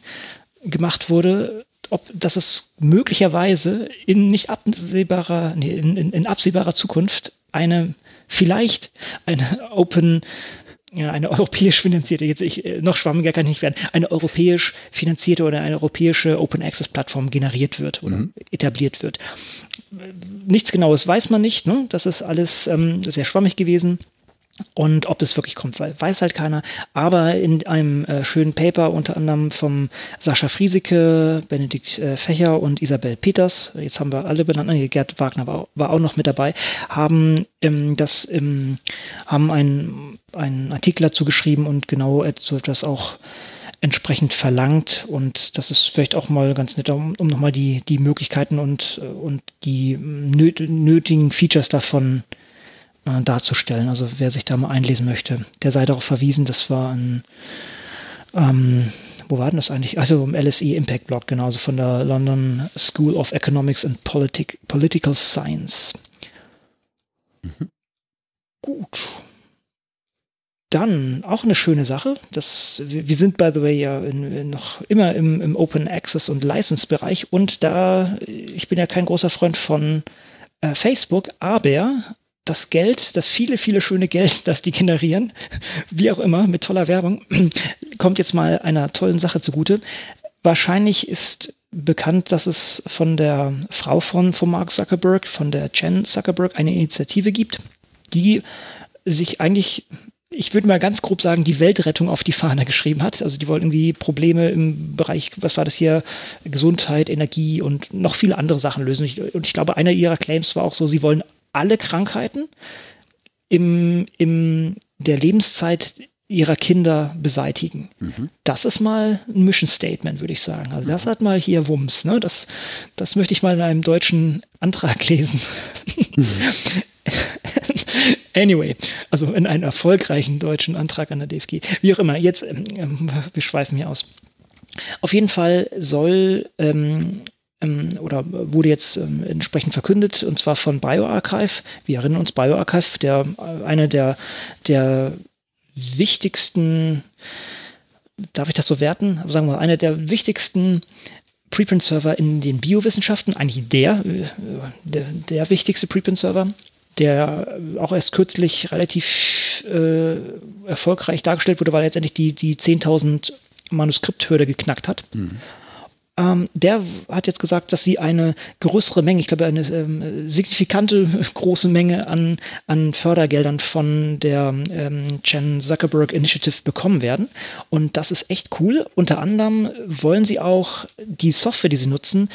gemacht wurde, ob dass es möglicherweise in nicht absehbarer, nee, in, in, in absehbarer Zukunft eine vielleicht eine Open ja, eine europäisch finanzierte, jetzt ich, äh, noch schwammiger kann ich nicht werden, eine europäisch finanzierte oder eine europäische Open Access Plattform generiert wird oder mhm. etabliert wird. Nichts Genaues weiß man nicht, ne? das ist alles ähm, sehr schwammig gewesen. Und ob es wirklich kommt, weil weiß halt keiner. Aber in einem äh, schönen Paper, unter anderem vom Sascha Friesike, Benedikt äh, Fächer und Isabel Peters, jetzt haben wir alle benannt, nee, Gerd Wagner war, war, auch noch mit dabei, haben ähm, das ähm, haben einen, einen Artikel dazu geschrieben und genau so etwas auch entsprechend verlangt. Und das ist vielleicht auch mal ganz nett, um, um nochmal die, die Möglichkeiten und, äh, und die nötigen Features davon zu äh, darzustellen. Also wer sich da mal einlesen möchte, der sei darauf verwiesen, das war ein, ähm, wo war denn das eigentlich? Also im LSE Impact Blog, genauso von der London School of Economics and Politic, Political Science. Mhm. Gut. Dann auch eine schöne Sache. Das, wir sind, by the way, ja in noch immer im, im, Open Access und License-Bereich und da, ich bin ja kein großer Freund von äh, Facebook, aber das Geld, das viele, viele schöne Geld, das die generieren, wie auch immer, mit toller Werbung, kommt jetzt mal einer tollen Sache zugute. Wahrscheinlich ist bekannt, dass es von der Frau von, von Mark Zuckerberg, von der Jen Zuckerberg, eine Initiative gibt, die sich eigentlich, ich würde mal ganz grob sagen, die Weltrettung auf die Fahne geschrieben hat. Also die wollen irgendwie Probleme im Bereich, was war das hier, Gesundheit, Energie und noch viele andere Sachen lösen. Und ich glaube, einer ihrer Claims war auch so, sie wollen alle Krankheiten im, im der Lebenszeit ihrer Kinder beseitigen. Mhm. Das ist mal ein Mission Statement, würde ich sagen. Also das mhm. hat mal hier Wumms. Ne? Das, das möchte ich mal in einem deutschen Antrag lesen. Mhm. anyway, also in einem erfolgreichen deutschen Antrag an der DFG. Wie auch immer, jetzt, ähm, wir schweifen hier aus. Auf jeden Fall soll ähm, ähm, oder wurde jetzt ähm, entsprechend verkündet, und zwar von BioArchive. Wir erinnern uns, BioArchive, der, äh, eine der, der wichtigsten, darf ich das so werten? Sagen wir mal, einer der wichtigsten Preprint-Server in den Biowissenschaften, eigentlich der, äh, der, der wichtigste Preprint-Server, der auch erst kürzlich relativ äh, erfolgreich dargestellt wurde, weil er letztendlich die, die 10.000 Manuskripthürde geknackt hat. Mhm. Ähm, der hat jetzt gesagt, dass sie eine größere Menge, ich glaube eine ähm, signifikante große Menge an, an Fördergeldern von der ähm, Chen Zuckerberg Initiative bekommen werden. Und das ist echt cool. Unter anderem wollen sie auch die Software, die sie nutzen,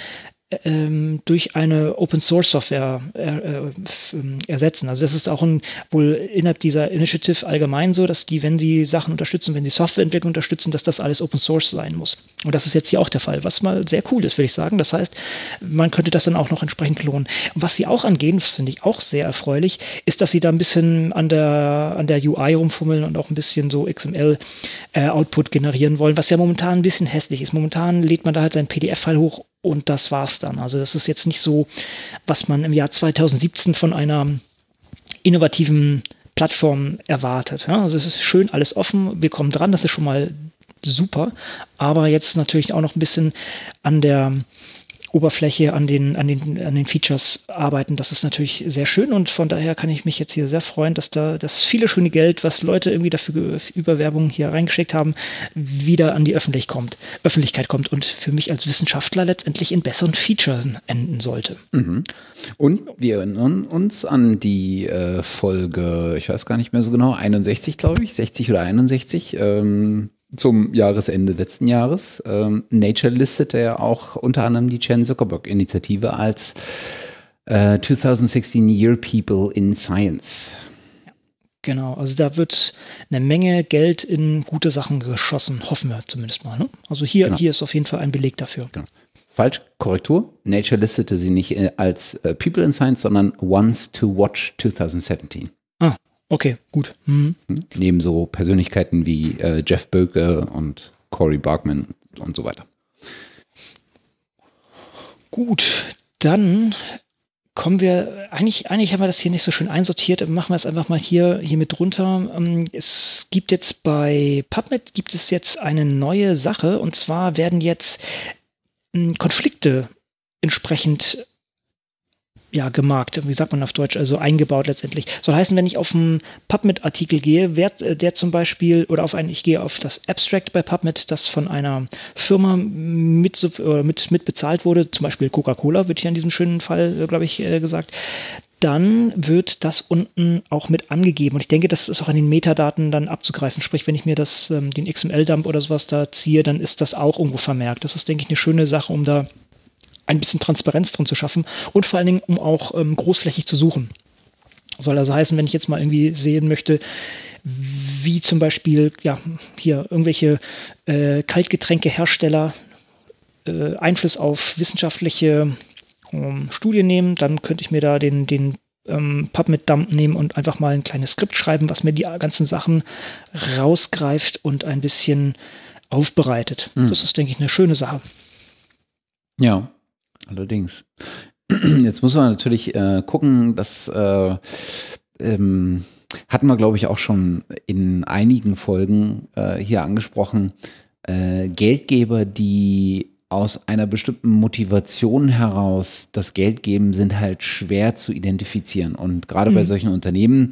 ähm, durch eine Open Source Software er, äh, ähm, ersetzen. Also das ist auch ein, wohl innerhalb dieser Initiative allgemein so, dass die, wenn die Sachen unterstützen, wenn die Softwareentwicklung unterstützen, dass das alles Open Source sein muss. Und das ist jetzt hier auch der Fall, was mal sehr cool ist, würde ich sagen. Das heißt, man könnte das dann auch noch entsprechend klonen. Was sie auch angehen, finde ich auch sehr erfreulich, ist, dass sie da ein bisschen an der, an der UI rumfummeln und auch ein bisschen so XML-Output äh, generieren wollen, was ja momentan ein bisschen hässlich ist. Momentan lädt man da halt sein PDF-File hoch und das war's dann. Also das ist jetzt nicht so, was man im Jahr 2017 von einer innovativen Plattform erwartet. Ja, also es ist schön, alles offen, wir kommen dran, das ist schon mal super, aber jetzt natürlich auch noch ein bisschen an der Oberfläche, an den, an, den, an den Features arbeiten. Das ist natürlich sehr schön und von daher kann ich mich jetzt hier sehr freuen, dass da das viele schöne Geld, was Leute irgendwie dafür über Werbung hier reingeschickt haben, wieder an die Öffentlich kommt, Öffentlichkeit kommt und für mich als Wissenschaftler letztendlich in besseren Features enden sollte. Mhm. Und wir erinnern uns an die äh, Folge, ich weiß gar nicht mehr so genau, 61, glaube ich, 60 oder 61. Ähm zum Jahresende letzten Jahres. Ähm, Nature listete ja auch unter anderem die Chen Zuckerberg-Initiative als äh, 2016 Year People in Science. Genau, also da wird eine Menge Geld in gute Sachen geschossen, hoffen wir zumindest mal. Ne? Also hier, genau. hier ist auf jeden Fall ein Beleg dafür. Genau. Falsch, Korrektur. Nature listete sie nicht äh, als äh, People in Science, sondern Ones to Watch 2017. Ah, Okay, gut. Mhm. Neben so Persönlichkeiten wie äh, Jeff Böke und Cory Barkman und so weiter. Gut, dann kommen wir, eigentlich, eigentlich haben wir das hier nicht so schön einsortiert, machen wir es einfach mal hier, hier mit drunter. Ähm, es gibt jetzt bei PubMed gibt es jetzt eine neue Sache und zwar werden jetzt hm, Konflikte entsprechend ja, gemarkt, wie sagt man auf Deutsch, also eingebaut letztendlich. Soll heißen, wenn ich auf einen PubMed-Artikel gehe, wer, äh, der zum Beispiel, oder auf einen, ich gehe auf das Abstract bei PubMed, das von einer Firma mit, mit, mit bezahlt wurde, zum Beispiel Coca-Cola, wird hier in diesem schönen Fall, äh, glaube ich, äh, gesagt, dann wird das unten auch mit angegeben. Und ich denke, das ist auch an den Metadaten dann abzugreifen. Sprich, wenn ich mir das, ähm, den XML-Dump oder sowas da ziehe, dann ist das auch irgendwo vermerkt. Das ist, denke ich, eine schöne Sache, um da ein bisschen Transparenz drin zu schaffen und vor allen Dingen, um auch ähm, großflächig zu suchen. Soll also heißen, wenn ich jetzt mal irgendwie sehen möchte, wie zum Beispiel, ja, hier irgendwelche äh, Kaltgetränkehersteller äh, Einfluss auf wissenschaftliche ähm, Studien nehmen, dann könnte ich mir da den, den ähm, PubMed-Dump nehmen und einfach mal ein kleines Skript schreiben, was mir die ganzen Sachen rausgreift und ein bisschen aufbereitet. Mhm. Das ist, denke ich, eine schöne Sache. Ja, Allerdings. Jetzt muss man natürlich äh, gucken, dass äh, ähm, hatten wir, glaube ich, auch schon in einigen Folgen äh, hier angesprochen. Äh, Geldgeber, die aus einer bestimmten Motivation heraus das Geld geben, sind halt schwer zu identifizieren. Und gerade mhm. bei solchen Unternehmen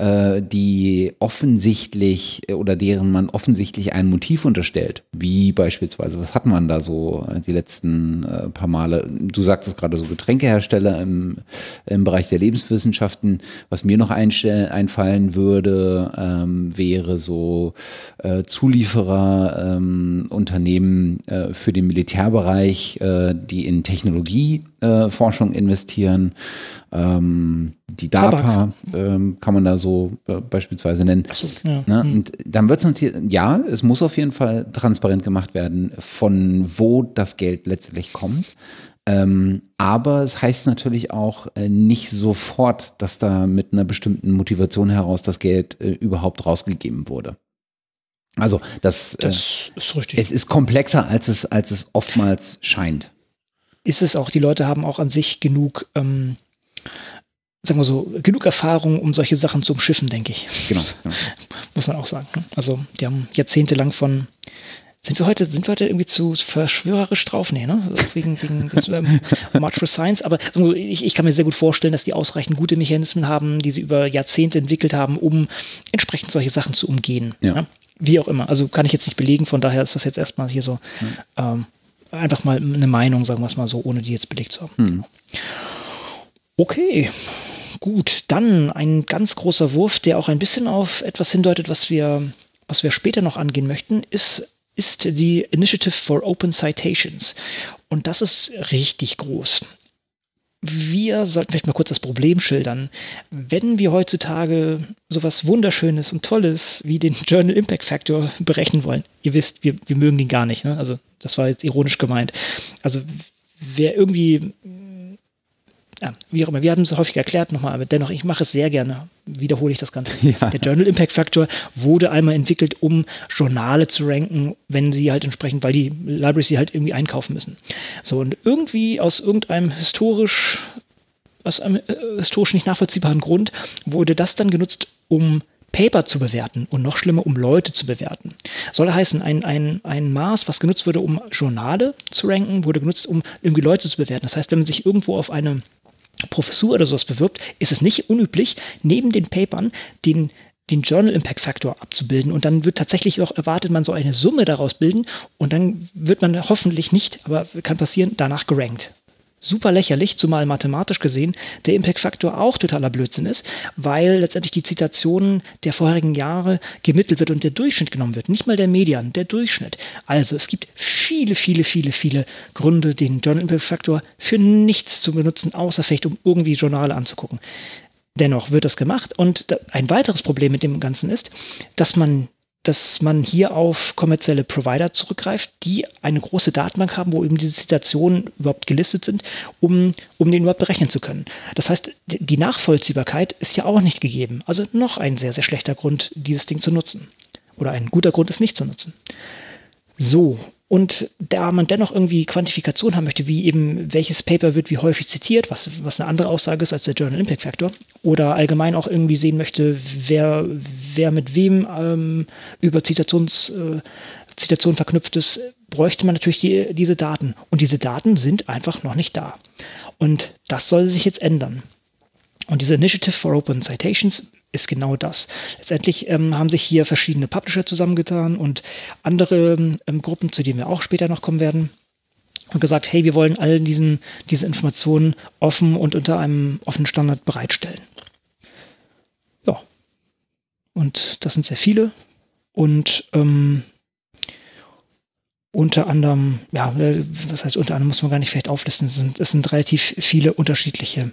äh, die offensichtlich äh, oder deren man offensichtlich ein Motiv unterstellt, wie beispielsweise, was hat man da so äh, die letzten paar Male? Du sagtest gerade so Getränkehersteller im, im Bereich der Lebenswissenschaften. Was mir noch einfallen würde, ähm, wäre so äh, Zulieferer, ähm, Unternehmen äh, für den Militärbereich, äh, die in Technologieforschung investieren. Ähm, die DARPA ähm, kann man da so äh, beispielsweise nennen. So, ja. ne? hm. Und dann wird es natürlich, ja, es muss auf jeden Fall transparent gemacht werden, von wo das Geld letztendlich kommt. Ähm, aber es heißt natürlich auch äh, nicht sofort, dass da mit einer bestimmten Motivation heraus das Geld äh, überhaupt rausgegeben wurde. Also das, äh, das ist richtig. Es ist komplexer, als es, als es oftmals scheint. Ist es auch. Die Leute haben auch an sich genug ähm, sagen wir so, genug Erfahrung, um solche Sachen zu umschiffen, denke ich. Genau. genau. Muss man auch sagen. Ne? Also, die haben jahrzehntelang von sind wir heute, sind wir heute irgendwie zu verschwörerisch drauf? Nee, ne? Also wegen, wegen ähm, March for Science. Aber ich, ich kann mir sehr gut vorstellen, dass die ausreichend gute Mechanismen haben, die sie über Jahrzehnte entwickelt haben, um entsprechend solche Sachen zu umgehen. Ja. Ne? Wie auch immer. Also kann ich jetzt nicht belegen, von daher ist das jetzt erstmal hier so ja. ähm, einfach mal eine Meinung, sagen wir es mal so, ohne die jetzt belegt zu haben. Hm. Okay, gut. Dann ein ganz großer Wurf, der auch ein bisschen auf etwas hindeutet, was wir, was wir später noch angehen möchten, ist, ist die Initiative for Open Citations. Und das ist richtig groß. Wir sollten vielleicht mal kurz das Problem schildern. Wenn wir heutzutage sowas Wunderschönes und Tolles wie den Journal Impact Factor berechnen wollen, ihr wisst, wir, wir mögen den gar nicht. Ne? Also, das war jetzt ironisch gemeint. Also, wer irgendwie ja, wie auch immer, wir haben es häufig erklärt nochmal, aber dennoch, ich mache es sehr gerne, wiederhole ich das Ganze. Ja. Der Journal Impact Factor wurde einmal entwickelt, um Journale zu ranken, wenn sie halt entsprechend, weil die Libraries sie halt irgendwie einkaufen müssen. So, und irgendwie aus irgendeinem historisch, aus einem äh, historisch nicht nachvollziehbaren Grund wurde das dann genutzt, um Paper zu bewerten und noch schlimmer, um Leute zu bewerten. Soll heißen, ein, ein, ein Maß, was genutzt wurde, um Journale zu ranken, wurde genutzt, um irgendwie Leute zu bewerten. Das heißt, wenn man sich irgendwo auf eine Professur oder sowas bewirbt, ist es nicht unüblich, neben den Papern den den Journal Impact Factor abzubilden. Und dann wird tatsächlich auch erwartet, man so eine Summe daraus bilden. Und dann wird man hoffentlich nicht, aber kann passieren, danach gerankt super lächerlich, zumal mathematisch gesehen der Impact-Faktor auch totaler Blödsinn ist, weil letztendlich die Zitationen der vorherigen Jahre gemittelt wird und der Durchschnitt genommen wird. Nicht mal der Median, der Durchschnitt. Also es gibt viele, viele, viele, viele Gründe, den Journal Impact-Faktor für nichts zu benutzen, außer vielleicht um irgendwie Journale anzugucken. Dennoch wird das gemacht und ein weiteres Problem mit dem Ganzen ist, dass man dass man hier auf kommerzielle Provider zurückgreift, die eine große Datenbank haben, wo eben diese Zitationen überhaupt gelistet sind, um, um den überhaupt berechnen zu können. Das heißt, die Nachvollziehbarkeit ist ja auch nicht gegeben. Also noch ein sehr, sehr schlechter Grund, dieses Ding zu nutzen. Oder ein guter Grund, es nicht zu nutzen. So, Und da man dennoch irgendwie Quantifikation haben möchte, wie eben welches Paper wird wie häufig zitiert, was, was eine andere Aussage ist als der Journal Impact Factor, oder allgemein auch irgendwie sehen möchte, wer, wer mit wem ähm, über Zitations, äh, Zitation verknüpft ist, bräuchte man natürlich die, diese Daten. Und diese Daten sind einfach noch nicht da. Und das soll sich jetzt ändern. Und diese Initiative for Open Citations ist genau das. Letztendlich ähm, haben sich hier verschiedene Publisher zusammengetan und andere ähm, Gruppen, zu denen wir auch später noch kommen werden, und gesagt, hey, wir wollen all diesen, diese Informationen offen und unter einem offenen Standard bereitstellen. Ja. Und das sind sehr viele. Und ähm, unter anderem, ja, äh, was heißt unter anderem, muss man gar nicht vielleicht auflisten, es sind, es sind relativ viele unterschiedliche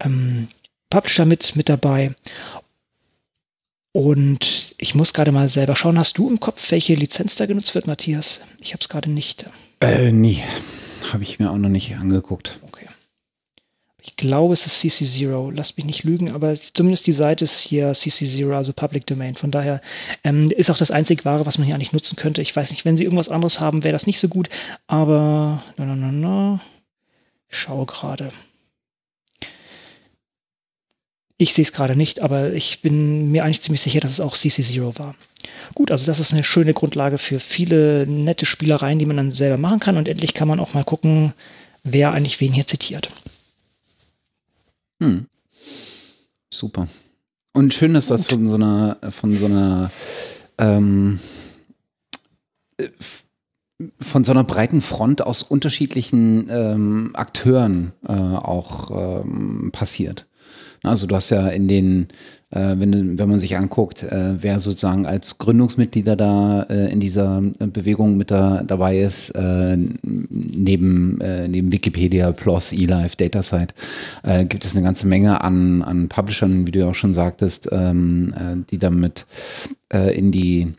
ähm, Publisher mit, mit dabei. Und ich muss gerade mal selber schauen, hast du im Kopf, welche Lizenz da genutzt wird, Matthias? Ich habe es gerade nicht. Äh, nee, habe ich mir auch noch nicht angeguckt. Okay. Ich glaube, es ist CC0. Lass mich nicht lügen, aber zumindest die Seite ist hier CC0, also Public Domain. Von daher ähm, ist auch das einzig Wahre, was man hier eigentlich nutzen könnte. Ich weiß nicht, wenn sie irgendwas anderes haben, wäre das nicht so gut. Aber, no, no, no. Ich schaue gerade. Ich sehe es gerade nicht, aber ich bin mir eigentlich ziemlich sicher, dass es auch CC0 war. Gut, also das ist eine schöne Grundlage für viele nette Spielereien, die man dann selber machen kann. Und endlich kann man auch mal gucken, wer eigentlich wen hier zitiert. Hm. Super. Und schön, dass das von so einer, von so einer, ähm, von so einer breiten Front aus unterschiedlichen ähm, Akteuren äh, auch ähm, passiert. Also du hast ja in den, äh, wenn, wenn man sich anguckt, äh, wer sozusagen als Gründungsmitglieder da äh, in dieser Bewegung mit da, dabei ist, äh, neben, äh, neben Wikipedia, PLOS, eLife, DataSite, äh, gibt es eine ganze Menge an, an Publishern, wie du ja auch schon sagtest, ähm, die damit in die,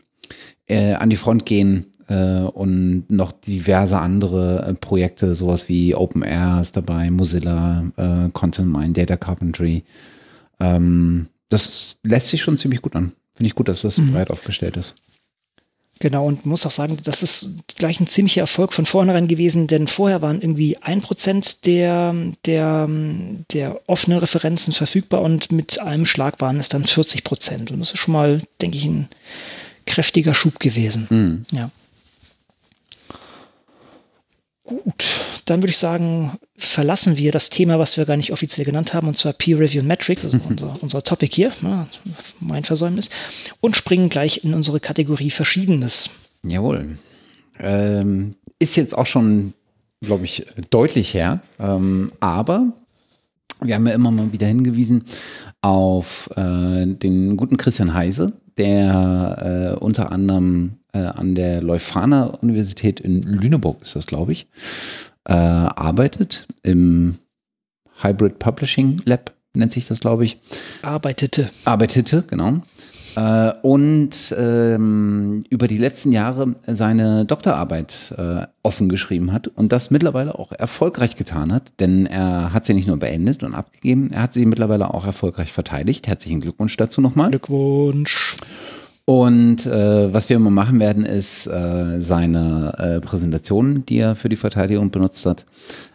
an die Front gehen und noch diverse andere Projekte, sowas wie OpenAir ist dabei, Mozilla, äh, Content Mine, Data Carpentry. Ähm, das lässt sich schon ziemlich gut an. Finde ich gut, dass das mhm. breit aufgestellt ist. Genau, und muss auch sagen, das ist gleich ein ziemlicher Erfolg von vornherein gewesen, denn vorher waren irgendwie ein Prozent der, der, der offenen Referenzen verfügbar und mit einem Schlag waren es dann 40 Prozent. Und das ist schon mal, denke ich, ein kräftiger Schub gewesen. Mhm. Ja. Gut, dann würde ich sagen, verlassen wir das Thema, was wir gar nicht offiziell genannt haben, und zwar Peer Review Metrics, also unser, unser Topic hier, ne, mein Versäumnis, und springen gleich in unsere Kategorie Verschiedenes. Jawohl. Ähm, ist jetzt auch schon, glaube ich, deutlich her, ähm, aber wir haben ja immer mal wieder hingewiesen auf äh, den guten Christian Heise, der äh, unter anderem äh, an der Leuphana Universität in Lüneburg ist das, glaube ich, äh, arbeitet im Hybrid Publishing Lab, nennt sich das, glaube ich. Arbeitete. Arbeitete, genau. Äh, und ähm, über die letzten Jahre seine Doktorarbeit äh, offen geschrieben hat und das mittlerweile auch erfolgreich getan hat, denn er hat sie nicht nur beendet und abgegeben, er hat sie mittlerweile auch erfolgreich verteidigt. Herzlichen Glückwunsch dazu nochmal. Glückwunsch. Und äh, was wir immer machen werden, ist äh, seine äh, Präsentation, die er für die Verteidigung benutzt hat,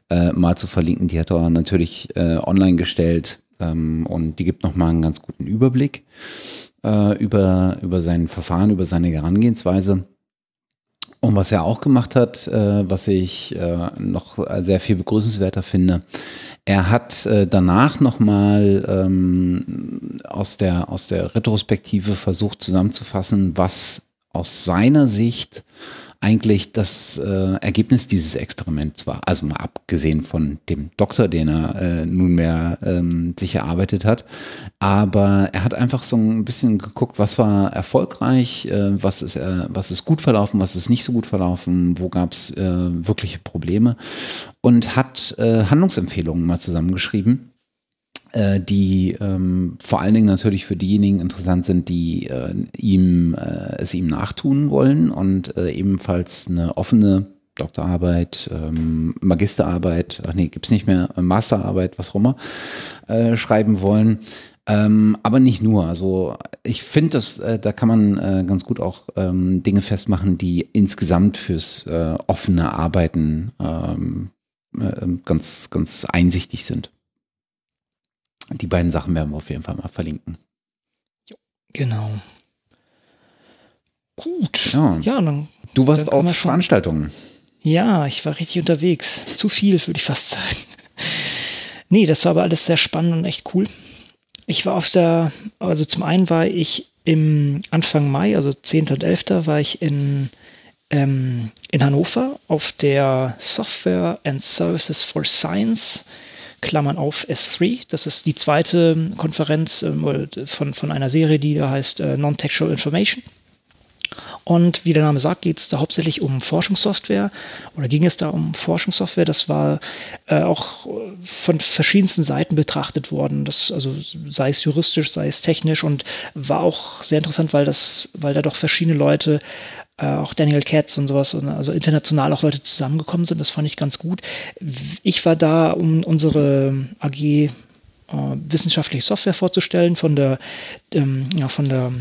äh, mal zu verlinken. Die hat er natürlich äh, online gestellt ähm, und die gibt nochmal einen ganz guten Überblick äh, über, über sein Verfahren, über seine Herangehensweise. Und was er auch gemacht hat, äh, was ich äh, noch sehr viel begrüßenswerter finde, er hat äh, danach nochmal ähm, aus, der, aus der Retrospektive versucht zusammenzufassen, was aus seiner Sicht eigentlich das äh, Ergebnis dieses Experiments war. Also mal abgesehen von dem Doktor, den er äh, nunmehr ähm, sich erarbeitet hat. Aber er hat einfach so ein bisschen geguckt, was war erfolgreich, äh, was, ist, äh, was ist gut verlaufen, was ist nicht so gut verlaufen, wo gab es äh, wirkliche Probleme und hat äh, Handlungsempfehlungen mal zusammengeschrieben die ähm, vor allen Dingen natürlich für diejenigen interessant sind, die äh, ihm äh, es ihm nachtun wollen und äh, ebenfalls eine offene Doktorarbeit, ähm, Magisterarbeit, ach nee, gibt's nicht mehr, Masterarbeit, was auch immer, äh, schreiben wollen. Ähm, aber nicht nur. Also ich finde, dass äh, da kann man äh, ganz gut auch ähm, Dinge festmachen, die insgesamt fürs äh, offene Arbeiten ähm, äh, ganz, ganz einsichtig sind. Die beiden Sachen werden wir auf jeden Fall mal verlinken. Genau. Gut. Ja, ja dann. Du warst dann auf Veranstaltungen. Ja, ich war richtig unterwegs. Zu viel, würde ich fast sagen. Nee, das war aber alles sehr spannend und echt cool. Ich war auf der, also zum einen war ich im Anfang Mai, also 10. und 11. war ich in, ähm, in Hannover auf der Software and Services for Science, Klammern auf S3. Das ist die zweite Konferenz ähm, von, von einer Serie, die da heißt äh, Non-Textual Information. Und wie der Name sagt, geht es da hauptsächlich um Forschungssoftware oder ging es da um Forschungssoftware. Das war äh, auch von verschiedensten Seiten betrachtet worden. Das, also sei es juristisch, sei es technisch und war auch sehr interessant, weil das, weil da doch verschiedene Leute äh, auch Daniel Katz und sowas, also international auch Leute zusammengekommen sind. Das fand ich ganz gut. Ich war da, um unsere AG äh, wissenschaftliche Software vorzustellen, von der, ähm, ja, von der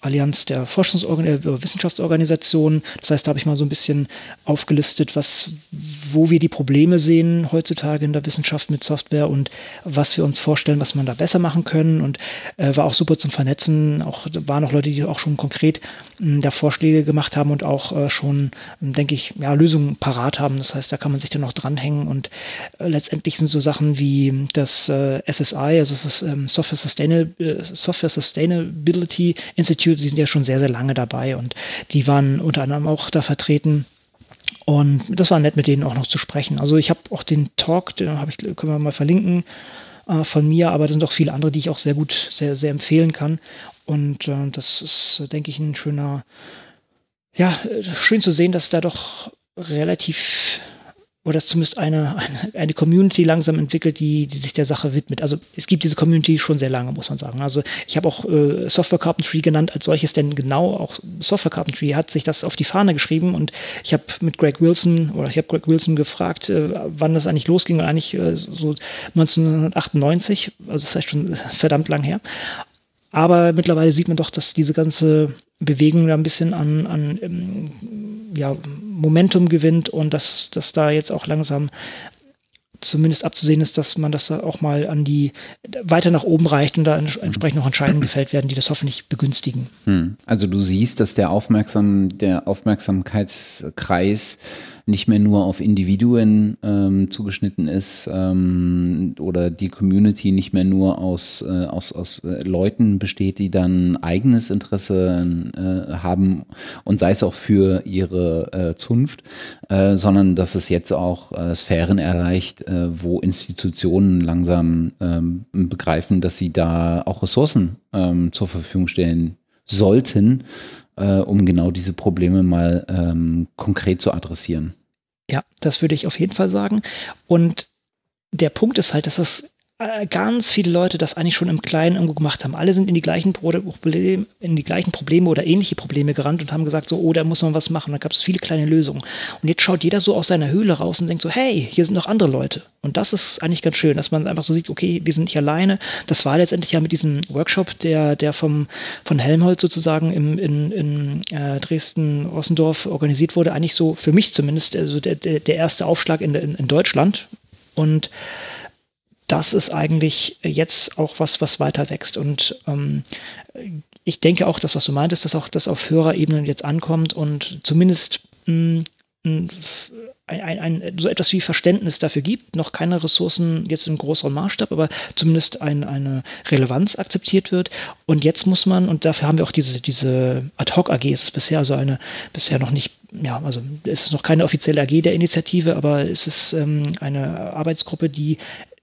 Allianz der Forschungsorgan äh, Wissenschaftsorganisationen. Das heißt, da habe ich mal so ein bisschen aufgelistet, was, wo wir die Probleme sehen heutzutage in der Wissenschaft mit Software und was wir uns vorstellen, was man da besser machen können. Und äh, war auch super zum Vernetzen. Auch waren auch Leute, die auch schon konkret mh, hm, da Vorschläge gemacht haben und auch äh, schon, hm, denke ich, ja, Lösungen parat haben. Das heißt, da kann man sich dann noch dranhängen. Und äh, letztendlich sind so Sachen wie das äh, SSI, also das ähm, Software, Sustainable, äh, Software Sustainability Institute, die sind ja schon sehr, sehr lange dabei und die waren unter anderem auch da vertreten. Und das war nett, mit denen auch noch zu sprechen. Also ich habe auch den Talk, den habe ich, können wir mal verlinken, äh, von mir, aber da sind auch viele andere, die ich auch sehr gut, sehr, sehr empfehlen kann. Und äh, das ist, denke ich, ein schöner, ja, schön zu sehen, dass da doch relativ oder dass zumindest eine, eine, Community langsam entwickelt, die, die sich der Sache widmet. Also es gibt diese Community schon sehr lange, muss man sagen. Also ich habe auch äh, Software Carpentry genannt als solches, denn genau auch Software Carpentry hat sich das auf die Fahne geschrieben und ich habe mit Greg Wilson oder ich habe Greg Wilson gefragt, äh, wann das eigentlich losging und eigentlich äh, so 1998, also das heißt schon verdammt lang her. Aber mittlerweile sieht man doch, dass diese ganze Bewegung da ein bisschen an, an ähm, ja, Momentum gewinnt und dass, dass da jetzt auch langsam zumindest abzusehen ist, dass man das auch mal an die weiter nach oben reicht und da entsprechend noch Entscheidungen gefällt werden, die das hoffentlich begünstigen. Hm. Also du siehst, dass der Aufmerksam, der Aufmerksamkeitskreis nicht mehr nur auf Individuen ähm, zugeschnitten ist ähm, oder die Community nicht mehr nur aus, äh, aus, aus äh, Leuten besteht, die dann eigenes Interesse äh, haben und sei es auch für ihre äh, Zunft, äh, sondern dass es jetzt auch äh, Sphären erreicht, wo Institutionen langsam ähm, begreifen, dass sie da auch Ressourcen ähm, zur Verfügung stellen sollten, äh, um genau diese Probleme mal ähm, konkret zu adressieren. Ja, das würde ich auf jeden Fall sagen. Und der Punkt ist halt, dass das ganz viele Leute das eigentlich schon im Kleinen irgendwo gemacht haben. Alle sind in die gleichen Probleme, in die gleichen Probleme oder ähnliche Probleme gerannt und haben gesagt, so, oh, da muss man was machen. Da gab es viele kleine Lösungen. Und jetzt schaut jeder so aus seiner Höhle raus und denkt so, hey, hier sind noch andere Leute. Und das ist eigentlich ganz schön, dass man einfach so sieht, okay, wir sind nicht alleine. Das war letztendlich ja mit diesem Workshop, der, der vom, von Helmholtz sozusagen im, in, in äh, Dresden-Ossendorf organisiert wurde, eigentlich so, für mich zumindest, also der, der, der erste Aufschlag in, in, in Deutschland. Und das ist eigentlich jetzt auch was, was weiter wächst. Und ähm, ich denke auch, das, was du meintest, dass auch das auf höherer Ebene jetzt ankommt und zumindest mh, hm, ein, ein, ein, so etwas wie Verständnis dafür gibt, noch keine Ressourcen jetzt in größerem Maßstab, aber zumindest ein, eine Relevanz akzeptiert wird. Und jetzt muss man, und dafür haben wir auch diese, diese Ad-Hoc-AG, es ist bisher also eine, bisher noch nicht, ja, also es ist noch keine offizielle AG der Initiative, aber es ist ähm, eine Arbeitsgruppe, die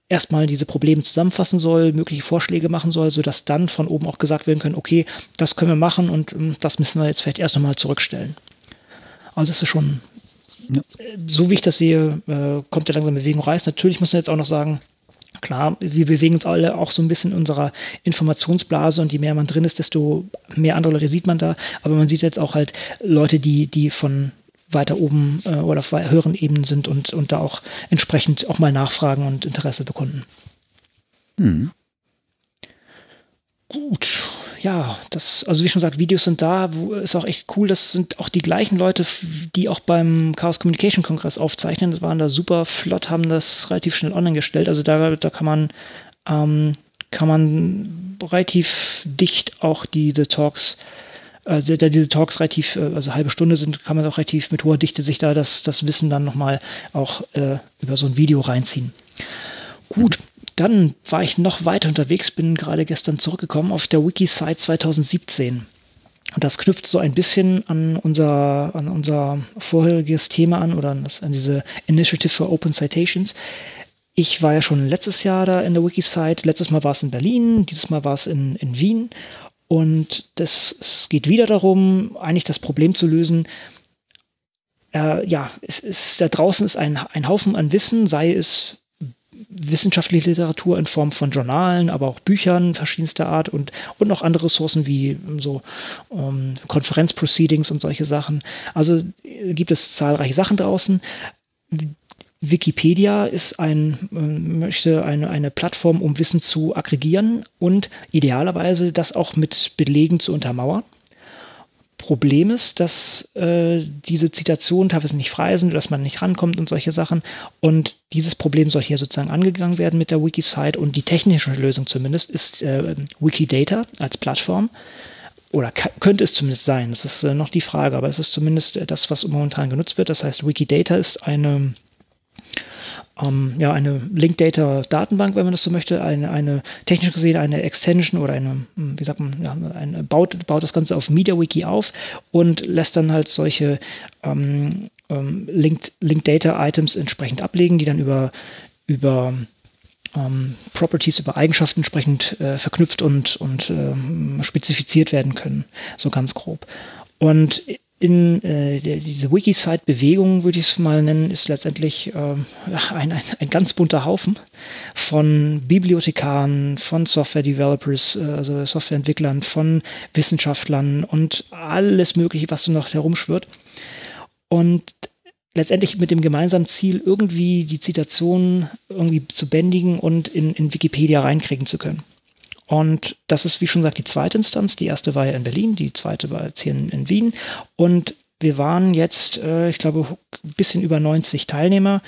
erstmal diese Probleme zusammenfassen soll, mögliche Vorschläge machen soll, sodass dann von oben auch gesagt werden können, okay, das können wir machen und ähm, das müssen wir jetzt vielleicht erst nochmal zurückstellen. Also es ist schon, ja. Äh, so wie ich das sehe, äh, kommt der langsam Bewegung reiß. Natürlich muss man jetzt auch noch sagen, Klar, wir bewegen uns alle auch so ein bisschen in unserer Informationsblase und je mehr man drin ist, desto mehr andere Leute sieht man da. Aber man sieht jetzt auch halt Leute, die, die von weiter oben äh, oder auf höheren Ebenen sind und, und da auch entsprechend auch mal nachfragen und Interesse bekunden. Hm. Gut, ja, das, also wie schon gesagt, Videos sind da, wo, ist auch echt cool. Das sind auch die gleichen Leute, die auch beim Chaos Communication Kongress aufzeichnen. Das waren da super flott, haben das relativ schnell online gestellt. Also da, da kann man, ähm, kann man relativ dicht auch diese Talks, also da diese Talks relativ, äh, also halbe Stunde sind, kann man auch relativ mit hoher Dichte sich da das, das Wissen dann nochmal auch äh, über so ein Video reinziehen. Gut, dann war ich noch weiter unterwegs, bin gerade gestern zurückgekommen auf der Wikisite 2017. Und das knüpft so ein bisschen an unser, an unser vorheriges Thema an oder an, das, an diese Initiative for Open Citations. Ich war ja schon letztes Jahr da in der Wikisite. Letztes Mal war es in Berlin, dieses Mal war es in, in Wien. Und das, es geht wieder darum, eigentlich das Problem zu lösen. Äh, ja, es ist, da draußen ist ein, ein Haufen an Wissen, sei es wissenschaftliche Literatur in Form von Journalen, aber auch Büchern verschiedenster Art und, und noch andere Ressourcen wie ähm, so ähm, Konferenzproceedings und solche Sachen. Also äh, gibt es zahlreiche Sachen draußen. Wikipedia ist ein, äh, möchte eine, eine Plattform, um Wissen zu aggregieren und idealerweise das auch mit Belegen zu untermauern. Problem ist, dass äh, diese Zitationen teilweise nicht frei sind, dass man nicht rankommt und solche Sachen. Und dieses Problem soll hier sozusagen angegangen werden mit der Wikisite. Und die technische Lösung zumindest ist äh, Wikidata als Plattform. Oder könnte es zumindest sein. Das ist äh, noch die Frage, aber es ist zumindest äh, das, was momentan genutzt wird. Das heißt, Wikidata ist eine ähm, ja, eine Linked Data Datenbank, wenn man das so möchte, eine, eine technisch gesehen eine Extension oder eine, hm, wie sagt man, ja, eine, baut, baut das Ganze auf MediaWiki auf und lässt dann halt solche ähm, ähm, Linked, Linked Data Items entsprechend ablegen, die dann über, über ähm, Properties, über Eigenschaften entsprechend äh, verknüpft und, und ähm, spezifiziert werden können, so ganz grob. Und in äh, diese Wikisite-Bewegung, würde ich es mal nennen, ist letztendlich äh, ein, ein, ein, ganz bunter Haufen von Bibliothekaren, von Software-Developers, äh, also Softwareentwicklern, von Wissenschaftlern und alles Mögliche, was so noch herumschwirrt. Und letztendlich mit dem gemeinsamen Ziel, irgendwie die Zitation irgendwie zu bändigen und in, in Wikipedia reinkriegen zu können. Und das ist, wie schon gesagt, die zweite Instanz. Die erste war ja in Berlin, die zweite war jetzt hier in, in Wien. Und wir waren jetzt, äh, ich glaube, ein bisschen über 90 Teilnehmer,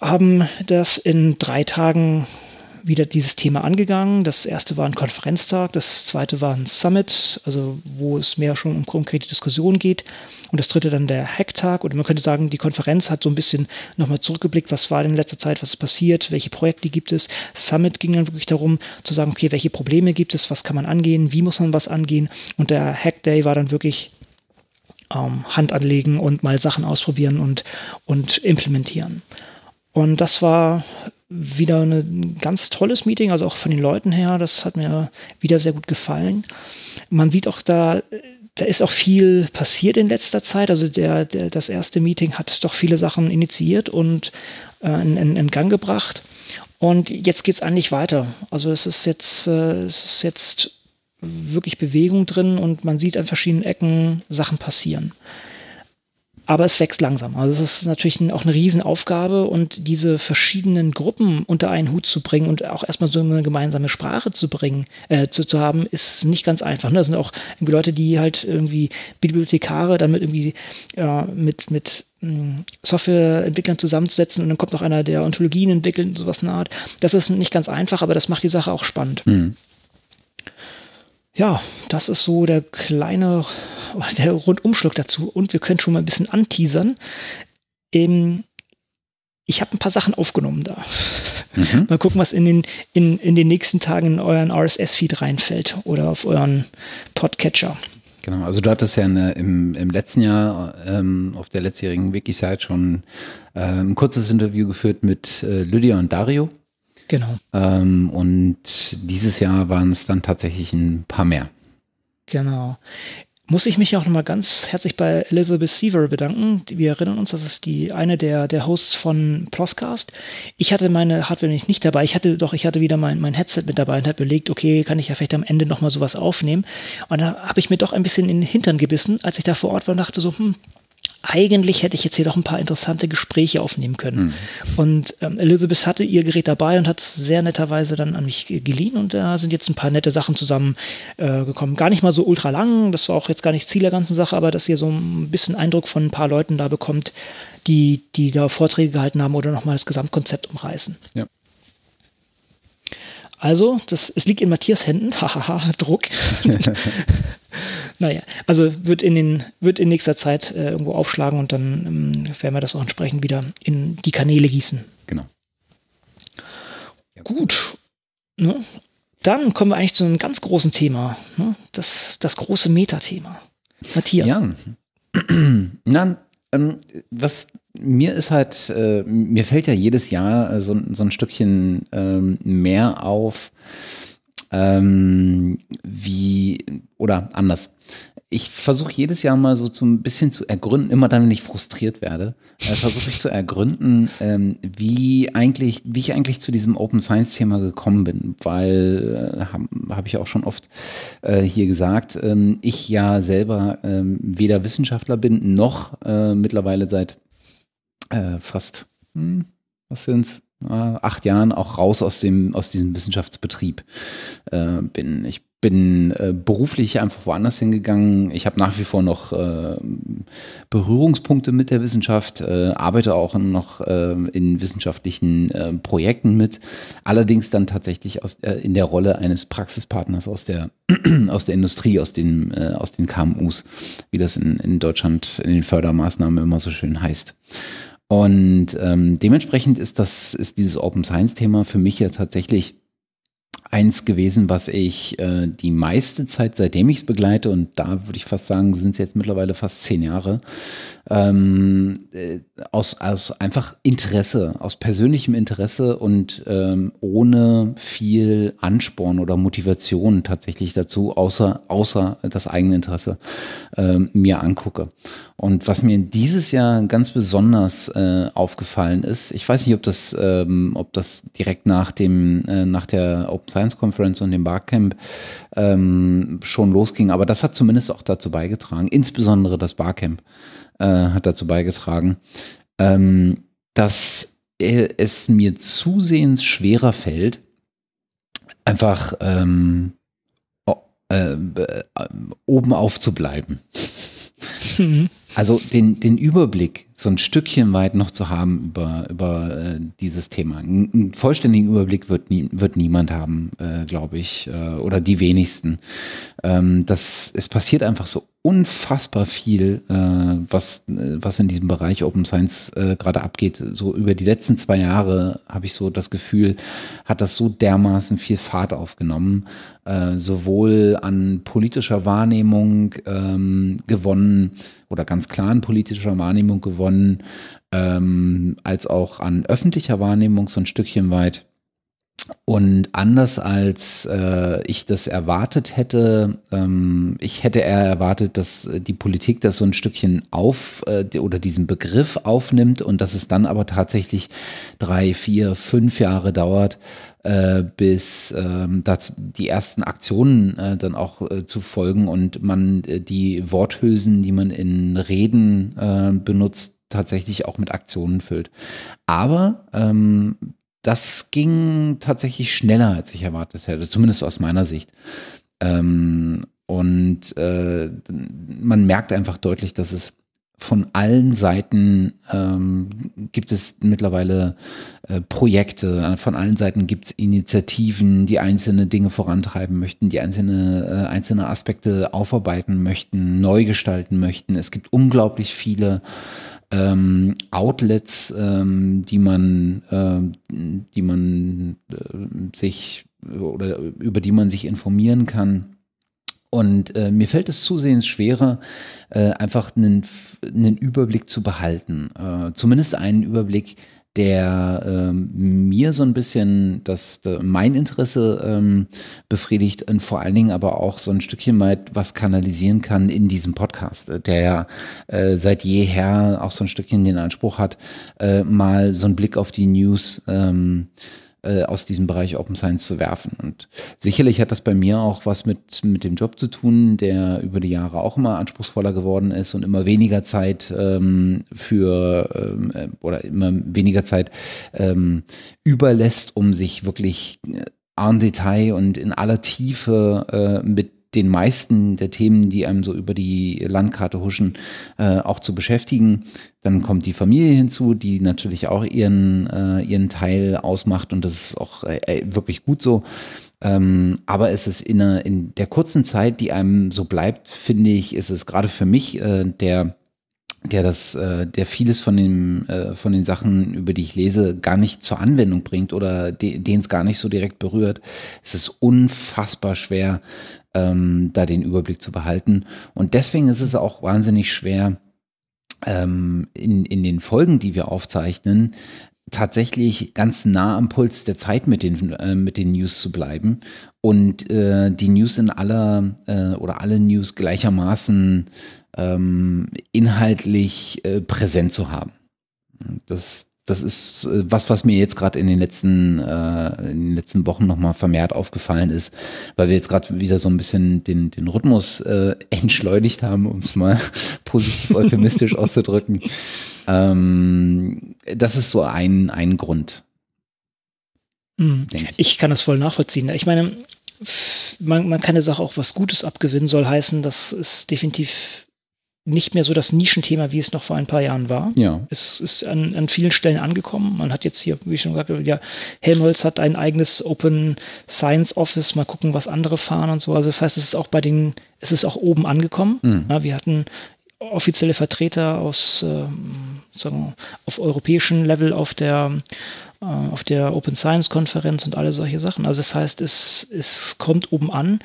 haben das in drei Tagen wieder dieses Thema angegangen. Das erste war ein Konferenztag, das zweite war ein Summit, also wo es mehr schon um konkrete Diskussionen geht. Und das dritte dann der Hacktag. Und man könnte sagen, die Konferenz hat so ein bisschen nochmal zurückgeblickt, was war in letzter Zeit, was ist passiert, welche Projekte gibt es. Summit ging dann wirklich darum zu sagen, okay, welche Probleme gibt es, was kann man angehen, wie muss man was angehen. Und der Hack Day war dann wirklich ähm, Hand anlegen und mal Sachen ausprobieren und, und implementieren. Und das war wieder ein ganz tolles Meeting, also auch von den Leuten her. Das hat mir wieder sehr gut gefallen. Man sieht auch da, da ist auch viel passiert in letzter Zeit. Also der, der das erste Meeting hat doch viele Sachen initiiert und äh, in, in, in Gang gebracht. Und jetzt geht es eigentlich weiter. Also es ist jetzt, äh, es ist jetzt wirklich Bewegung drin und man sieht an verschiedenen Ecken Sachen passieren aber es wächst langsam. Also es ist natürlich auch eine Riesenaufgabe und diese verschiedenen Gruppen unter einen Hut zu bringen und auch erstmal so eine gemeinsame Sprache zu bringen, äh, zu, zu haben, ist nicht ganz einfach. Ne? Das sind auch Leute, die halt irgendwie Bibliothekare dann mit irgendwie äh, mit, mit hm, Softwareentwicklern zusammenzusetzen und dann kommt noch einer, der Ontologien entwickelt und sowas in der Art. Das ist nicht ganz einfach, aber das macht die Sache auch spannend. Mhm. Ja, das ist so der kleine der Rundumschlag dazu. Und wir können schon mal ein bisschen anteasern. Ähm, ich habe ein paar Sachen aufgenommen da. Mhm. Mal gucken, was in den, in, in den nächsten Tagen in euren RSS-Feed reinfällt oder auf euren Podcatcher. Genau, also du hattest ja eine, im, im letzten Jahr ähm, auf der letztjährigen Wikisite schon äh, ein kurzes Interview geführt mit äh, Lydia und Dario. Genau. Ähm, und dieses Jahr waren es dann tatsächlich ein paar mehr. Genau muss ich mich auch nochmal ganz herzlich bei Elizabeth Seaver bedanken. Wir erinnern uns, das ist die eine der, der Hosts von Pluscast. Ich hatte meine Hardware nicht, nicht dabei. Ich hatte doch, ich hatte wieder mein, mein Headset mit dabei und habe überlegt, okay, kann ich ja vielleicht am Ende nochmal sowas aufnehmen. Und da habe ich mir doch ein bisschen in den Hintern gebissen, als ich da vor Ort war und dachte so, hm, eigentlich hätte ich jetzt hier doch ein paar interessante Gespräche aufnehmen können. Mhm. Und ähm, Elizabeth hatte ihr Gerät dabei und hat es sehr netterweise dann an mich geliehen und da sind jetzt ein paar nette Sachen zusammengekommen. Äh, gar nicht mal so ultra lang, das war auch jetzt gar nicht Ziel der ganzen Sache, aber dass ihr so ein bisschen Eindruck von ein paar Leuten da bekommt, die, die da Vorträge gehalten haben oder nochmal das Gesamtkonzept umreißen. Ja. Also, das, es liegt in Matthias Händen. Hahaha, Druck. naja, also wird in, den, wird in nächster Zeit äh, irgendwo aufschlagen und dann ähm, werden wir das auch entsprechend wieder in die Kanäle gießen. Genau. Ja. Gut. Ne? Dann kommen wir eigentlich zu einem ganz großen Thema. Ne? Das, das große Metathema. Matthias. Ja. Na, was mir ist halt, äh, mir fällt ja jedes Jahr äh, so, so ein Stückchen ähm, mehr auf, ähm, wie, oder anders ich versuche jedes Jahr mal so ein bisschen zu ergründen, immer dann, wenn ich frustriert werde, äh, versuche ich zu ergründen, ähm, wie eigentlich, wie ich eigentlich zu diesem Open Science Thema gekommen bin, weil äh, habe hab ich auch schon oft äh, hier gesagt, ähm, ich ja selber ähm, weder Wissenschaftler bin noch äh, mittlerweile seit äh, fast, hm, was sind's? Acht Jahren auch raus aus dem aus diesem Wissenschaftsbetrieb äh, bin. Ich bin äh, beruflich einfach woanders hingegangen. Ich habe nach wie vor noch äh, Berührungspunkte mit der Wissenschaft, äh, arbeite auch noch äh, in wissenschaftlichen äh, Projekten mit, allerdings dann tatsächlich aus, äh, in der Rolle eines Praxispartners aus der, aus der Industrie, aus den, äh, aus den KMUs, wie das in, in Deutschland in den Fördermaßnahmen immer so schön heißt. Und ähm, dementsprechend ist das, ist dieses Open Science Thema für mich ja tatsächlich eins gewesen, was ich äh, die meiste Zeit, seitdem ich es begleite, und da würde ich fast sagen, sind es jetzt mittlerweile fast zehn Jahre, ähm, äh, aus, aus einfach Interesse, aus persönlichem Interesse und ähm, ohne viel Ansporn oder Motivation tatsächlich dazu, außer, außer das eigene Interesse, ähm, mir angucke. Und was mir dieses Jahr ganz besonders äh, aufgefallen ist, ich weiß nicht, ob das, ähm, ob das direkt nach dem, äh, nach der Open Science Conference und dem Barcamp ähm, schon losging, aber das hat zumindest auch dazu beigetragen, insbesondere das Barcamp äh, hat dazu beigetragen, ähm, dass es mir zusehends schwerer fällt, einfach ähm, äh, oben aufzubleiben. Mhm. Also den, den Überblick so ein Stückchen weit noch zu haben über, über äh, dieses Thema. Einen vollständigen Überblick wird, nie, wird niemand haben, äh, glaube ich, äh, oder die wenigsten. Ähm, das, es passiert einfach so unfassbar viel, äh, was, was in diesem Bereich Open Science äh, gerade abgeht. So über die letzten zwei Jahre habe ich so das Gefühl, hat das so dermaßen viel Fahrt aufgenommen, äh, sowohl an politischer Wahrnehmung ähm, gewonnen oder ganz klaren politischer Wahrnehmung gewonnen, ähm, als auch an öffentlicher Wahrnehmung so ein Stückchen weit. Und anders als äh, ich das erwartet hätte, ähm, ich hätte eher erwartet, dass die Politik das so ein Stückchen auf äh, oder diesen Begriff aufnimmt und dass es dann aber tatsächlich drei, vier, fünf Jahre dauert, äh, bis ähm, das, die ersten Aktionen äh, dann auch äh, zu folgen und man äh, die Worthülsen, die man in Reden äh, benutzt, tatsächlich auch mit Aktionen füllt. Aber ähm, das ging tatsächlich schneller, als ich erwartet hätte, zumindest aus meiner Sicht. Ähm, und äh, man merkt einfach deutlich, dass es von allen Seiten ähm, gibt es mittlerweile äh, Projekte, von allen Seiten gibt es Initiativen, die einzelne Dinge vorantreiben möchten, die einzelne, äh, einzelne Aspekte aufarbeiten möchten, neu gestalten möchten. Es gibt unglaublich viele ähm, Outlets, ähm, die man, äh, die man äh, sich oder über die man sich informieren kann. Und äh, mir fällt es zusehends schwerer, äh, einfach einen, einen Überblick zu behalten. Äh, zumindest einen Überblick, der ähm, mir so ein bisschen das, äh, mein Interesse ähm, befriedigt und vor allen Dingen aber auch so ein Stückchen weit was kanalisieren kann in diesem Podcast, äh, der ja äh, seit jeher auch so ein Stückchen den Anspruch hat, äh, mal so einen Blick auf die News ähm, äh, aus diesem Bereich Open Science zu werfen. Und sicherlich hat das bei mir auch was mit, mit dem Job zu tun, der über die Jahre auch immer anspruchsvoller geworden ist und immer weniger Zeit ähm, für ähm, äh, oder immer weniger Zeit ähm, überlässt, um sich wirklich äh, Detail und in aller Tiefe äh, mit den meisten der Themen, die einem so über die Landkarte huschen, äh, auch zu beschäftigen. Dann kommt die Familie hinzu, die natürlich auch ihren, äh, ihren Teil ausmacht und das ist auch äh, wirklich gut so. Ähm, aber es ist in, einer, in der kurzen Zeit, die einem so bleibt, finde ich, ist es gerade für mich äh, der der das, äh, der vieles von den, äh, von den Sachen, über die ich lese, gar nicht zur Anwendung bringt oder den es gar nicht so direkt berührt. Es ist unfassbar schwer, ähm, da den Überblick zu behalten. Und deswegen ist es auch wahnsinnig schwer, ähm, in, in den Folgen, die wir aufzeichnen, tatsächlich ganz nah am Puls der Zeit mit den, äh, mit den News zu bleiben und äh, die News in aller äh, oder alle News gleichermaßen ähm, inhaltlich äh, präsent zu haben. Das, das ist äh, was, was mir jetzt gerade in den letzten, äh, in den letzten Wochen nochmal vermehrt aufgefallen ist, weil wir jetzt gerade wieder so ein bisschen den, den Rhythmus äh, entschleunigt haben, um es mal positiv euphemistisch auszudrücken. Ähm, das ist so ein, ein Grund. Mhm. Ich. ich kann das voll nachvollziehen. Ich meine, man, man kann der Sache auch was Gutes abgewinnen, soll heißen, dass es definitiv nicht mehr so das Nischenthema, wie es noch vor ein paar Jahren war. Ja. Es ist an, an vielen Stellen angekommen. Man hat jetzt hier, wie ich schon gesagt habe, ja, Helmholtz hat ein eigenes Open Science Office. Mal gucken, was andere fahren und so. Also das heißt, es ist auch bei den, es ist auch oben angekommen. Mhm. Ja, wir hatten offizielle Vertreter aus, ähm, sagen wir, auf europäischem Level auf der äh, auf der Open Science Konferenz und alle solche Sachen. Also das heißt, es, es kommt oben an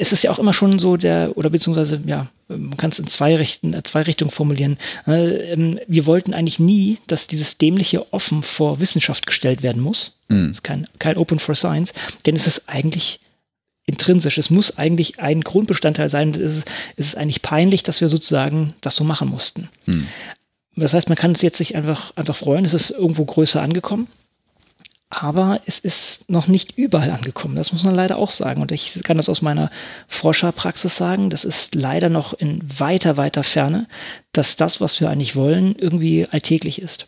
es ist ja auch immer schon so der, oder beziehungsweise, ja, man kann es in zwei, Richten, äh, zwei Richtungen formulieren. Äh, ähm, wir wollten eigentlich nie, dass dieses Dämliche offen vor Wissenschaft gestellt werden muss. Mhm. Das ist kein, kein Open for Science, denn es ist eigentlich intrinsisch. Es muss eigentlich ein Grundbestandteil sein. Es ist, es ist eigentlich peinlich, dass wir sozusagen das so machen mussten. Mhm. Das heißt, man kann es jetzt sich einfach, einfach freuen. Es ist irgendwo größer angekommen aber es ist noch nicht überall angekommen. Das muss man leider auch sagen. Und ich kann das aus meiner Forscherpraxis sagen. Das ist leider noch in weiter, weiter Ferne, dass das, was wir eigentlich wollen, irgendwie alltäglich ist.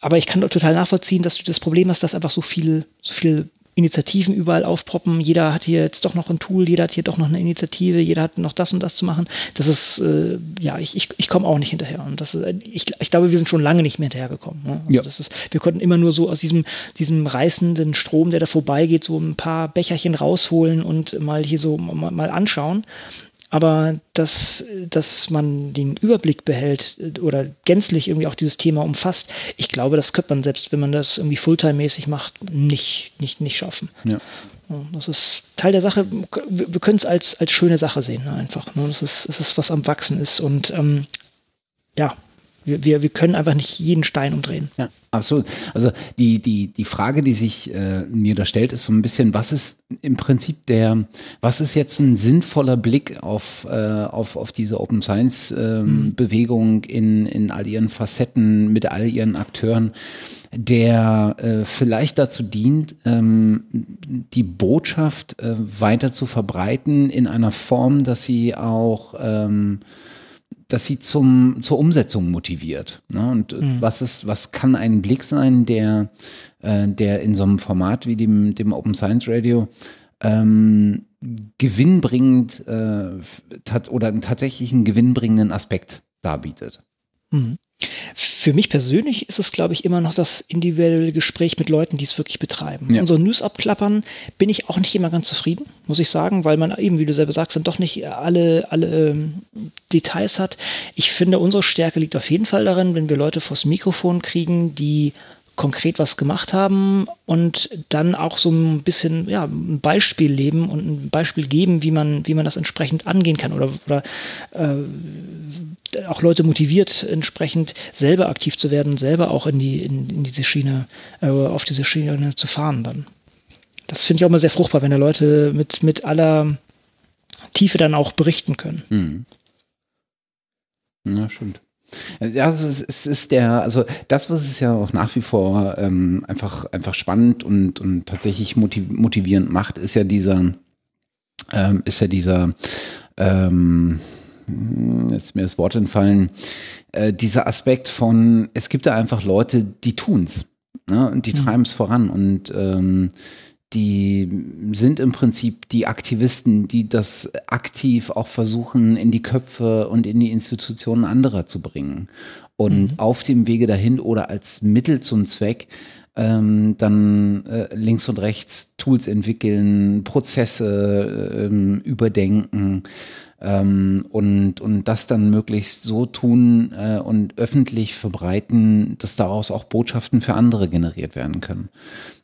Aber ich kann total nachvollziehen, dass du das Problem hast, dass einfach so viel, so viel Initiativen überall aufpoppen. Jeder hat hier jetzt doch noch ein Tool, jeder hat hier doch noch eine Initiative, jeder hat noch das und das zu machen. Das ist, äh, ja, ich, ich, ich komme auch nicht hinterher. Und das, äh, ich, ich glaube, wir sind schon lange nicht mehr hinterhergekommen. Ne? Also ja. das ist, wir konnten immer nur so aus diesem, diesem reißenden Strom, der da vorbeigeht, so ein paar Becherchen rausholen und mal hier so mal, mal anschauen. Aber dass, dass man den Überblick behält äh, oder gänzlich irgendwie auch dieses Thema umfasst, ich glaube, das könnte man selbst, wenn man das irgendwie Fulltime-mäßig macht, nicht, nicht, nicht schaffen. Ja. Das ist Teil der Sache. Wir können es als, als schöne Sache sehen, ne, einfach. Ne. Das ist, das ist, was am Wachsen ist. Und ähm, ja, wir, wir, wir können einfach nicht jeden Stein umdrehen. Ja, absolut. Also die, die, die Frage, die sich äh, mir da stellt, ist so ein bisschen, was ist im Prinzip der, was ist jetzt ein sinnvoller Blick auf, äh, auf, auf diese Open Science ähm, mhm. Bewegung in, in all ihren Facetten, mit all ihren Akteuren? der äh, vielleicht dazu dient, ähm, die Botschaft äh, weiter zu verbreiten in einer Form, dass sie auch ähm, dass sie zum, zur Umsetzung motiviert. Ne? Und mhm. was ist, was kann ein Blick sein, der, äh, der in so einem Format wie dem, dem Open Science Radio ähm, gewinnbringend äh, tat, oder einen tatsächlichen gewinnbringenden Aspekt darbietet. Mhm. Für mich persönlich ist es, glaube ich, immer noch das individuelle Gespräch mit Leuten, die es wirklich betreiben. Ja. Unsere News abklappern bin ich auch nicht immer ganz zufrieden, muss ich sagen, weil man eben, wie du selber sagst, dann doch nicht alle, alle ähm, Details hat. Ich finde, unsere Stärke liegt auf jeden Fall darin, wenn wir Leute vors Mikrofon kriegen, die konkret was gemacht haben und dann auch so ein bisschen ja, ein Beispiel leben und ein Beispiel geben, wie man, wie man das entsprechend angehen kann oder, oder äh, auch Leute motiviert, entsprechend selber aktiv zu werden, selber auch in, die, in, in diese Schiene, äh, auf diese Schiene zu fahren dann. Das finde ich auch immer sehr fruchtbar, wenn da Leute mit, mit aller Tiefe dann auch berichten können. Mhm. Ja, stimmt. Ja, es ist, es ist der, also das, was es ja auch nach wie vor ähm, einfach, einfach spannend und, und tatsächlich motivierend macht, ist ja dieser, ähm, ist ja dieser, ähm, jetzt mir das Wort entfallen, äh, dieser Aspekt von, es gibt da einfach Leute, die tun's. Ne? Und die mhm. treiben es voran. Und ähm, die sind im Prinzip die Aktivisten, die das aktiv auch versuchen, in die Köpfe und in die Institutionen anderer zu bringen. Und mhm. auf dem Wege dahin oder als Mittel zum Zweck ähm, dann äh, links und rechts Tools entwickeln, Prozesse ähm, überdenken ähm, und, und das dann möglichst so tun äh, und öffentlich verbreiten, dass daraus auch Botschaften für andere generiert werden können.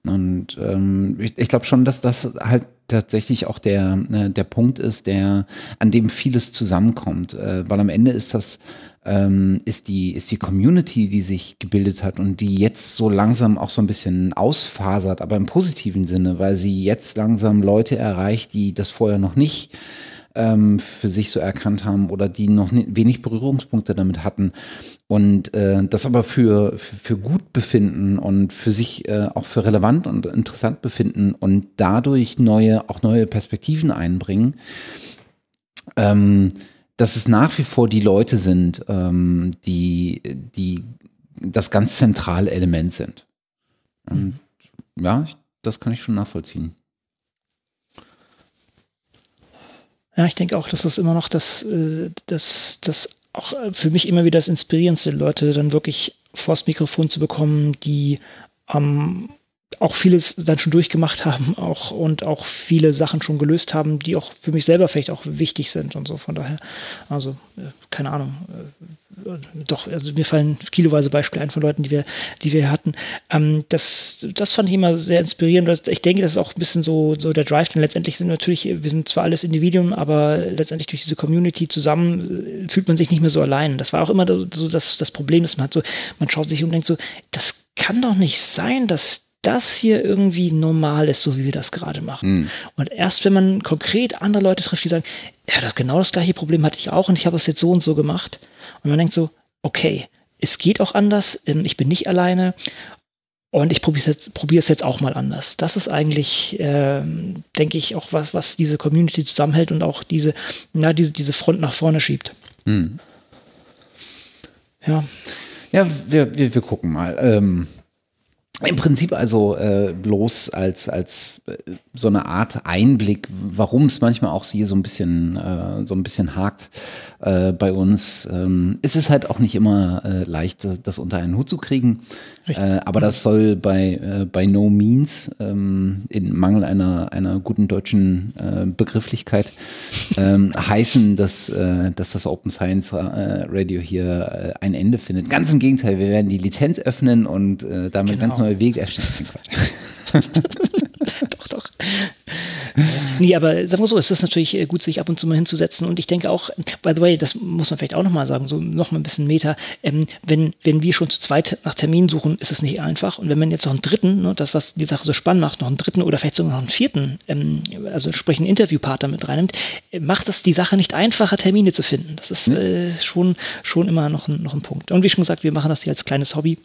Und ähm, ich, ich glaube schon, dass das halt tatsächlich auch der, äh, der Punkt ist, der, an dem vieles zusammenkommt. Äh, weil am Ende ist das, ähm, ist die, ist die Community, die sich gebildet hat und die jetzt so langsam auch so ein bisschen ausfasert, aber im positiven Sinne, weil sie jetzt langsam Leute erreicht, die das vorher noch nicht ähm, für sich so erkannt haben oder die noch wenig Berührungspunkte damit hatten und äh, das aber für, für, für, gut befinden und für sich äh, auch für relevant und interessant befinden und dadurch neue, auch neue Perspektiven einbringen. Ähm, dass es nach wie vor die Leute sind, ähm, die, die das ganz zentrale Element sind. Und ja, ich, das kann ich schon nachvollziehen. Ja, ich denke auch, dass das immer noch das, äh, das, das auch für mich immer wieder das Inspirierendste, Leute dann wirklich vors Mikrofon zu bekommen, die ähm, auch vieles dann schon durchgemacht haben auch und auch viele Sachen schon gelöst haben, die auch für mich selber vielleicht auch wichtig sind und so. Von daher, also äh, keine Ahnung, äh, doch, also mir fallen kiloweise Beispiele ein von Leuten, die wir, die wir hatten. Ähm, das, das fand ich immer sehr inspirierend. Ich denke, das ist auch ein bisschen so, so der Drive, denn letztendlich sind natürlich, wir sind zwar alles Individuen, aber letztendlich durch diese Community zusammen äh, fühlt man sich nicht mehr so allein. Das war auch immer so das, das Problem, dass man hat so, man schaut sich um und denkt so, das kann doch nicht sein, dass das hier irgendwie normal ist, so wie wir das gerade machen. Mhm. Und erst wenn man konkret andere Leute trifft, die sagen, ja, das genau das gleiche Problem hatte ich auch und ich habe es jetzt so und so gemacht. Und man denkt so, okay, es geht auch anders, ähm, ich bin nicht alleine und ich probiere es jetzt, jetzt auch mal anders. Das ist eigentlich, ähm, denke ich, auch was, was diese Community zusammenhält und auch diese, na, diese, diese Front nach vorne schiebt. Mhm. Ja. Ja, wir, wir, wir gucken mal. Ähm, im Prinzip also äh, bloß als, als äh, so eine Art Einblick, warum es manchmal auch hier so ein bisschen, äh, so ein bisschen hakt äh, bei uns. Ähm, es ist halt auch nicht immer äh, leicht, das unter einen Hut zu kriegen. Äh, aber das soll bei, äh, bei no means, ähm, in Mangel einer, einer guten deutschen äh, Begrifflichkeit, ähm, heißen, dass, äh, dass das Open Science äh, Radio hier äh, ein Ende findet. Ganz im Gegenteil, wir werden die Lizenz öffnen und damit genau. ganz neue Wege erstellen. nee, aber sagen wir so, es ist natürlich äh, gut, sich ab und zu mal hinzusetzen. Und ich denke auch, by the way, das muss man vielleicht auch nochmal sagen, so nochmal ein bisschen Meta, ähm, wenn, wenn wir schon zu zweit nach Terminen suchen, ist es nicht einfach. Und wenn man jetzt noch einen dritten, ne, das, was die Sache so spannend macht, noch einen dritten oder vielleicht sogar noch einen vierten, ähm, also sprich einen Interviewpartner mit reinnimmt, äh, macht es die Sache nicht einfacher, Termine zu finden. Das ist äh, schon, schon immer noch ein, noch ein Punkt. Und wie schon gesagt, wir machen das hier als kleines Hobby.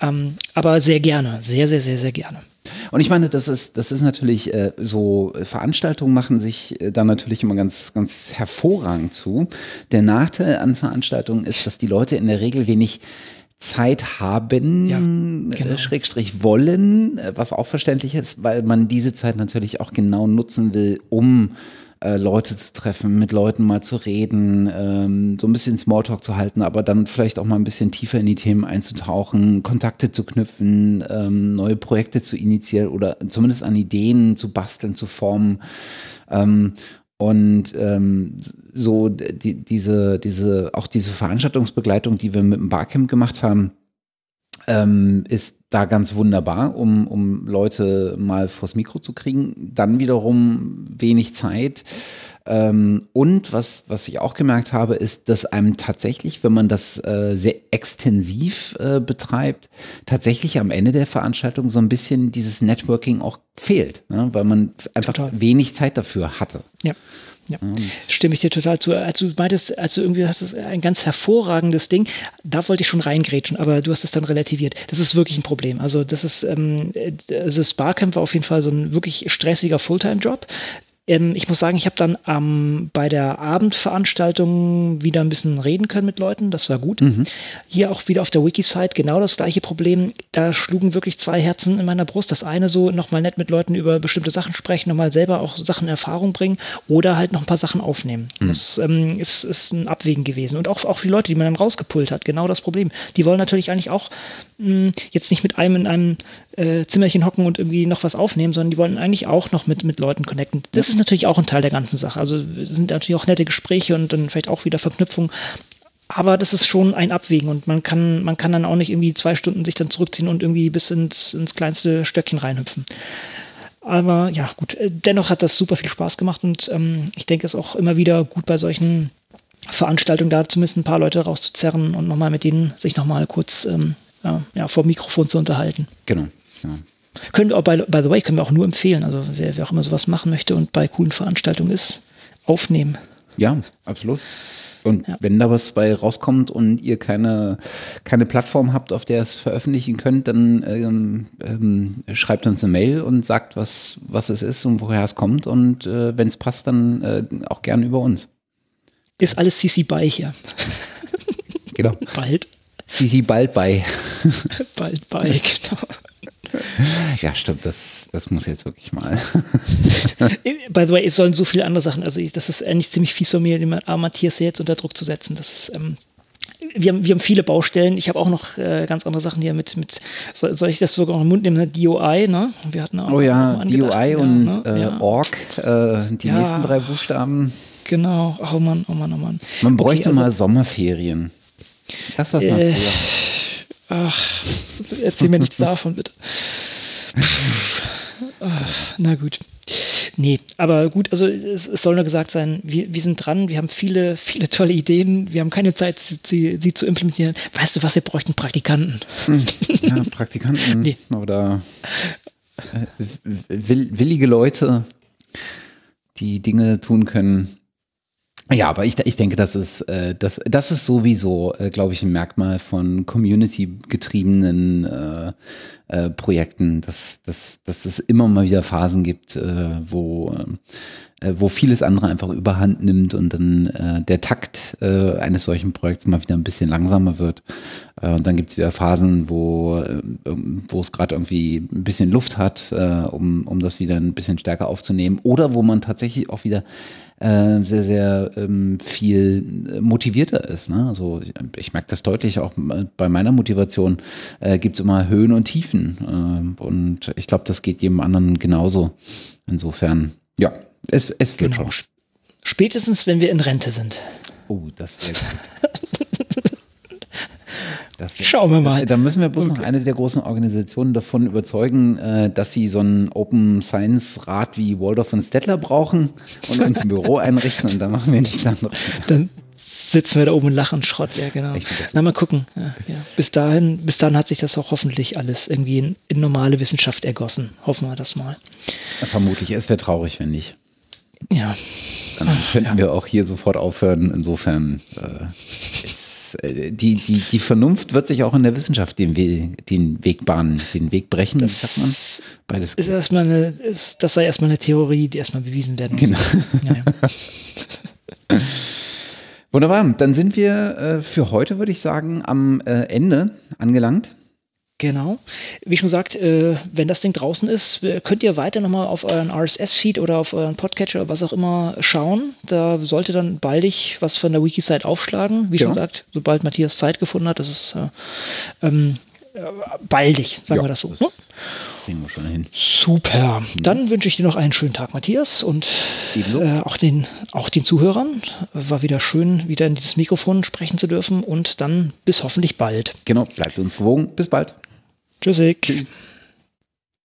Ähm, aber sehr gerne, sehr, sehr, sehr, sehr gerne. Und ich meine, das ist, das ist natürlich äh, so, Veranstaltungen machen sich äh, da natürlich immer ganz, ganz hervorragend zu. Der Nachteil an Veranstaltungen ist, dass die Leute in der Regel wenig Zeit haben, ja, äh, genau. Schrägstrich wollen, äh, was auch verständlich ist, weil man diese Zeit natürlich auch genau nutzen will, um äh, Leute zu treffen, mit Leuten mal zu reden, ähm, so ein bisschen Smalltalk zu halten, aber dann vielleicht auch mal ein bisschen tiefer in die Themen einzutauchen, Kontakte zu knüpfen, ähm, neue Projekte zu initiieren oder zumindest an Ideen zu basteln, zu formen. Ähm, und ähm, so die, diese, diese, auch diese Veranstaltungsbegleitung, die wir mit dem Barcamp gemacht haben, ähm, ist da ganz wunderbar, um, um Leute mal vors Mikro zu kriegen. Dann wiederum wenig Zeit. Ähm, und was, was ich auch gemerkt habe, ist, dass einem tatsächlich, wenn man das äh, sehr extensiv äh, betreibt, tatsächlich am Ende der Veranstaltung so ein bisschen dieses Networking auch fehlt, ne? weil man einfach Total. wenig Zeit dafür hatte. Ja. Ja, stimme ich dir total zu. Als du meintest, als du irgendwie hattest, ein ganz hervorragendes Ding, da wollte ich schon reingrätschen, aber du hast es dann relativiert. Das ist wirklich ein Problem. Also, das ist, ähm, also Sparcamp war auf jeden Fall so ein wirklich stressiger Fulltime-Job. Ähm, ich muss sagen, ich habe dann ähm, bei der Abendveranstaltung wieder ein bisschen reden können mit Leuten. Das war gut. Mhm. Hier auch wieder auf der Wiki-Site genau das gleiche Problem. Da schlugen wirklich zwei Herzen in meiner Brust. Das eine so nochmal nett mit Leuten über bestimmte Sachen sprechen, nochmal selber auch Sachen in Erfahrung bringen oder halt noch ein paar Sachen aufnehmen. Mhm. Das ähm, ist, ist ein Abwägen gewesen. Und auch, auch für die Leute, die man dann rausgepult hat, genau das Problem. Die wollen natürlich eigentlich auch mh, hm, jetzt nicht mit einem in einem äh, Zimmerchen hocken und irgendwie noch was aufnehmen, sondern die wollen eigentlich auch noch mit, mit Leuten connecten. Das ist natürlich auch ein Teil der ganzen Sache. Also sind natürlich auch nette Gespräche und dann vielleicht auch wieder Verknüpfungen. Aber das ist schon ein Abwägen und man kann, man kann dann auch nicht irgendwie zwei Stunden sich dann zurückziehen und irgendwie bis ins, ins kleinste Stöckchen reinhüpfen. Aber ja, gut, äh, dennoch hat das super viel Spaß gemacht und ähm, ich denke, es ist auch immer wieder gut bei solchen Veranstaltungen da zumindest ein paar Leute rauszuzerren und nochmal mit denen sich nochmal kurz ähm, ja, vor Mikrofon zu unterhalten. Genau. Ja. Können wir auch, by, by the way, können wir auch nur empfehlen. Also wer, wer auch immer sowas machen möchte und bei coolen Veranstaltungen ist, aufnehmen. Ja, absolut. Und ja. wenn da was bei rauskommt und ihr keine, keine Plattform habt, auf der ihr es veröffentlichen könnt, dann ähm, ähm, schreibt uns eine Mail und sagt, was, was es ist und woher es kommt. Und äh, wenn es passt, dann äh, auch gern über uns. Ist alles CC bei hier. Genau. Bald. CC bald bei. bald bei, genau. Ja, stimmt, das, das muss jetzt wirklich mal. By the way, es sollen so viele andere Sachen, also das ist eigentlich ziemlich fies von mir, den Matthias jetzt unter Druck zu setzen. Das ist, ähm, wir haben, wir haben viele Baustellen. Ich habe auch noch äh, ganz andere Sachen hier mit, mit soll, soll ich das sogar noch im Mund nehmen? DOI, ne? Wir hatten auch, oh ja, DOI und ja, ne? äh, ja. Org, äh, die ja. nächsten drei Buchstaben. Genau, oh Mann, oh Mann, oh Mann. Man bräuchte okay, also, mal Sommerferien. Das was man äh, früher. Ach, erzähl mir nichts davon, bitte. Na gut. Nee, aber gut, also es, es, soll nur gesagt sein, wir, wir sind dran, wir haben viele, viele tolle Ideen, wir haben keine Zeit, sie, sie zu implementieren. Weißt du was, wir bräuchten Praktikanten. Hm, ja, Praktikanten nee. oder äh, willige Leute, die Dinge tun können, ja, aber ich, ich denke, das ist, äh, das, das ist sowieso, äh, glaube ich, ein Merkmal von community-getriebenen äh, äh, Projekten, dass, dass, dass es immer mal wieder Phasen gibt, äh, wo, äh, wo vieles andere einfach überhand nimmt und dann äh, der Takt äh, eines solchen Projekts mal wieder ein bisschen langsamer wird. Äh, und dann gibt es wieder Phasen, wo, äh, wo es gerade irgendwie ein bisschen Luft hat, äh, um, um das wieder ein bisschen stärker aufzunehmen. Oder wo man tatsächlich auch wieder äh, sehr, sehr ähm, viel motivierter ist. Ne? Also ich, ich merke das deutlich auch bei meiner Motivation äh, gibt es immer Höhen und Tiefen. Äh, und ich glaube, das geht jedem anderen genauso. Insofern, ja, es, es wird genau. schon. Spätestens, wenn wir in Rente sind. Oh, das wäre gut. Das, Schauen wir mal. Da müssen wir bloß okay. noch eine der großen Organisationen davon überzeugen, äh, dass sie so einen Open Science Rat wie Waldorf und Stettler brauchen und uns ein Büro einrichten und dann machen wir nicht dann noch. Dann sitzen wir da oben und lachen Schrott, ja genau. Na mal gucken. Ja, ja. Bis dahin, bis dahin hat sich das auch hoffentlich alles irgendwie in, in normale Wissenschaft ergossen. Hoffen wir das mal. Vermutlich, es wäre traurig, wenn nicht. Ja. Dann könnten ja. wir auch hier sofort aufhören. Insofern äh, äh, die, die, die Vernunft wird sich auch in der Wissenschaft den, We den Weg bahnen, den Weg brechen, das sagt man. Beides. Ist erstmal eine, ist, das sei erstmal eine Theorie, die erstmal bewiesen werden muss. Genau. Ja, Wunderbar, dann sind wir äh, für heute, würde ich sagen, am äh, Ende angelangt. Genau. Wie schon gesagt, äh, wenn das Ding draußen ist, könnt ihr weiter nochmal auf euren RSS-Feed oder auf euren Podcatcher oder was auch immer schauen. Da sollte dann baldig was von der Wiki-Site aufschlagen. Wie genau. schon gesagt, sobald Matthias Zeit gefunden hat, das ist äh, ähm, äh, baldig, sagen ja, wir das so. Das ne? kriegen wir schon hin. Super. Mhm. Dann wünsche ich dir noch einen schönen Tag, Matthias, und äh, auch, den, auch den Zuhörern. War wieder schön, wieder in dieses Mikrofon sprechen zu dürfen und dann bis hoffentlich bald. Genau, bleibt uns gewogen. Bis bald. Tschüssig. Tschüss.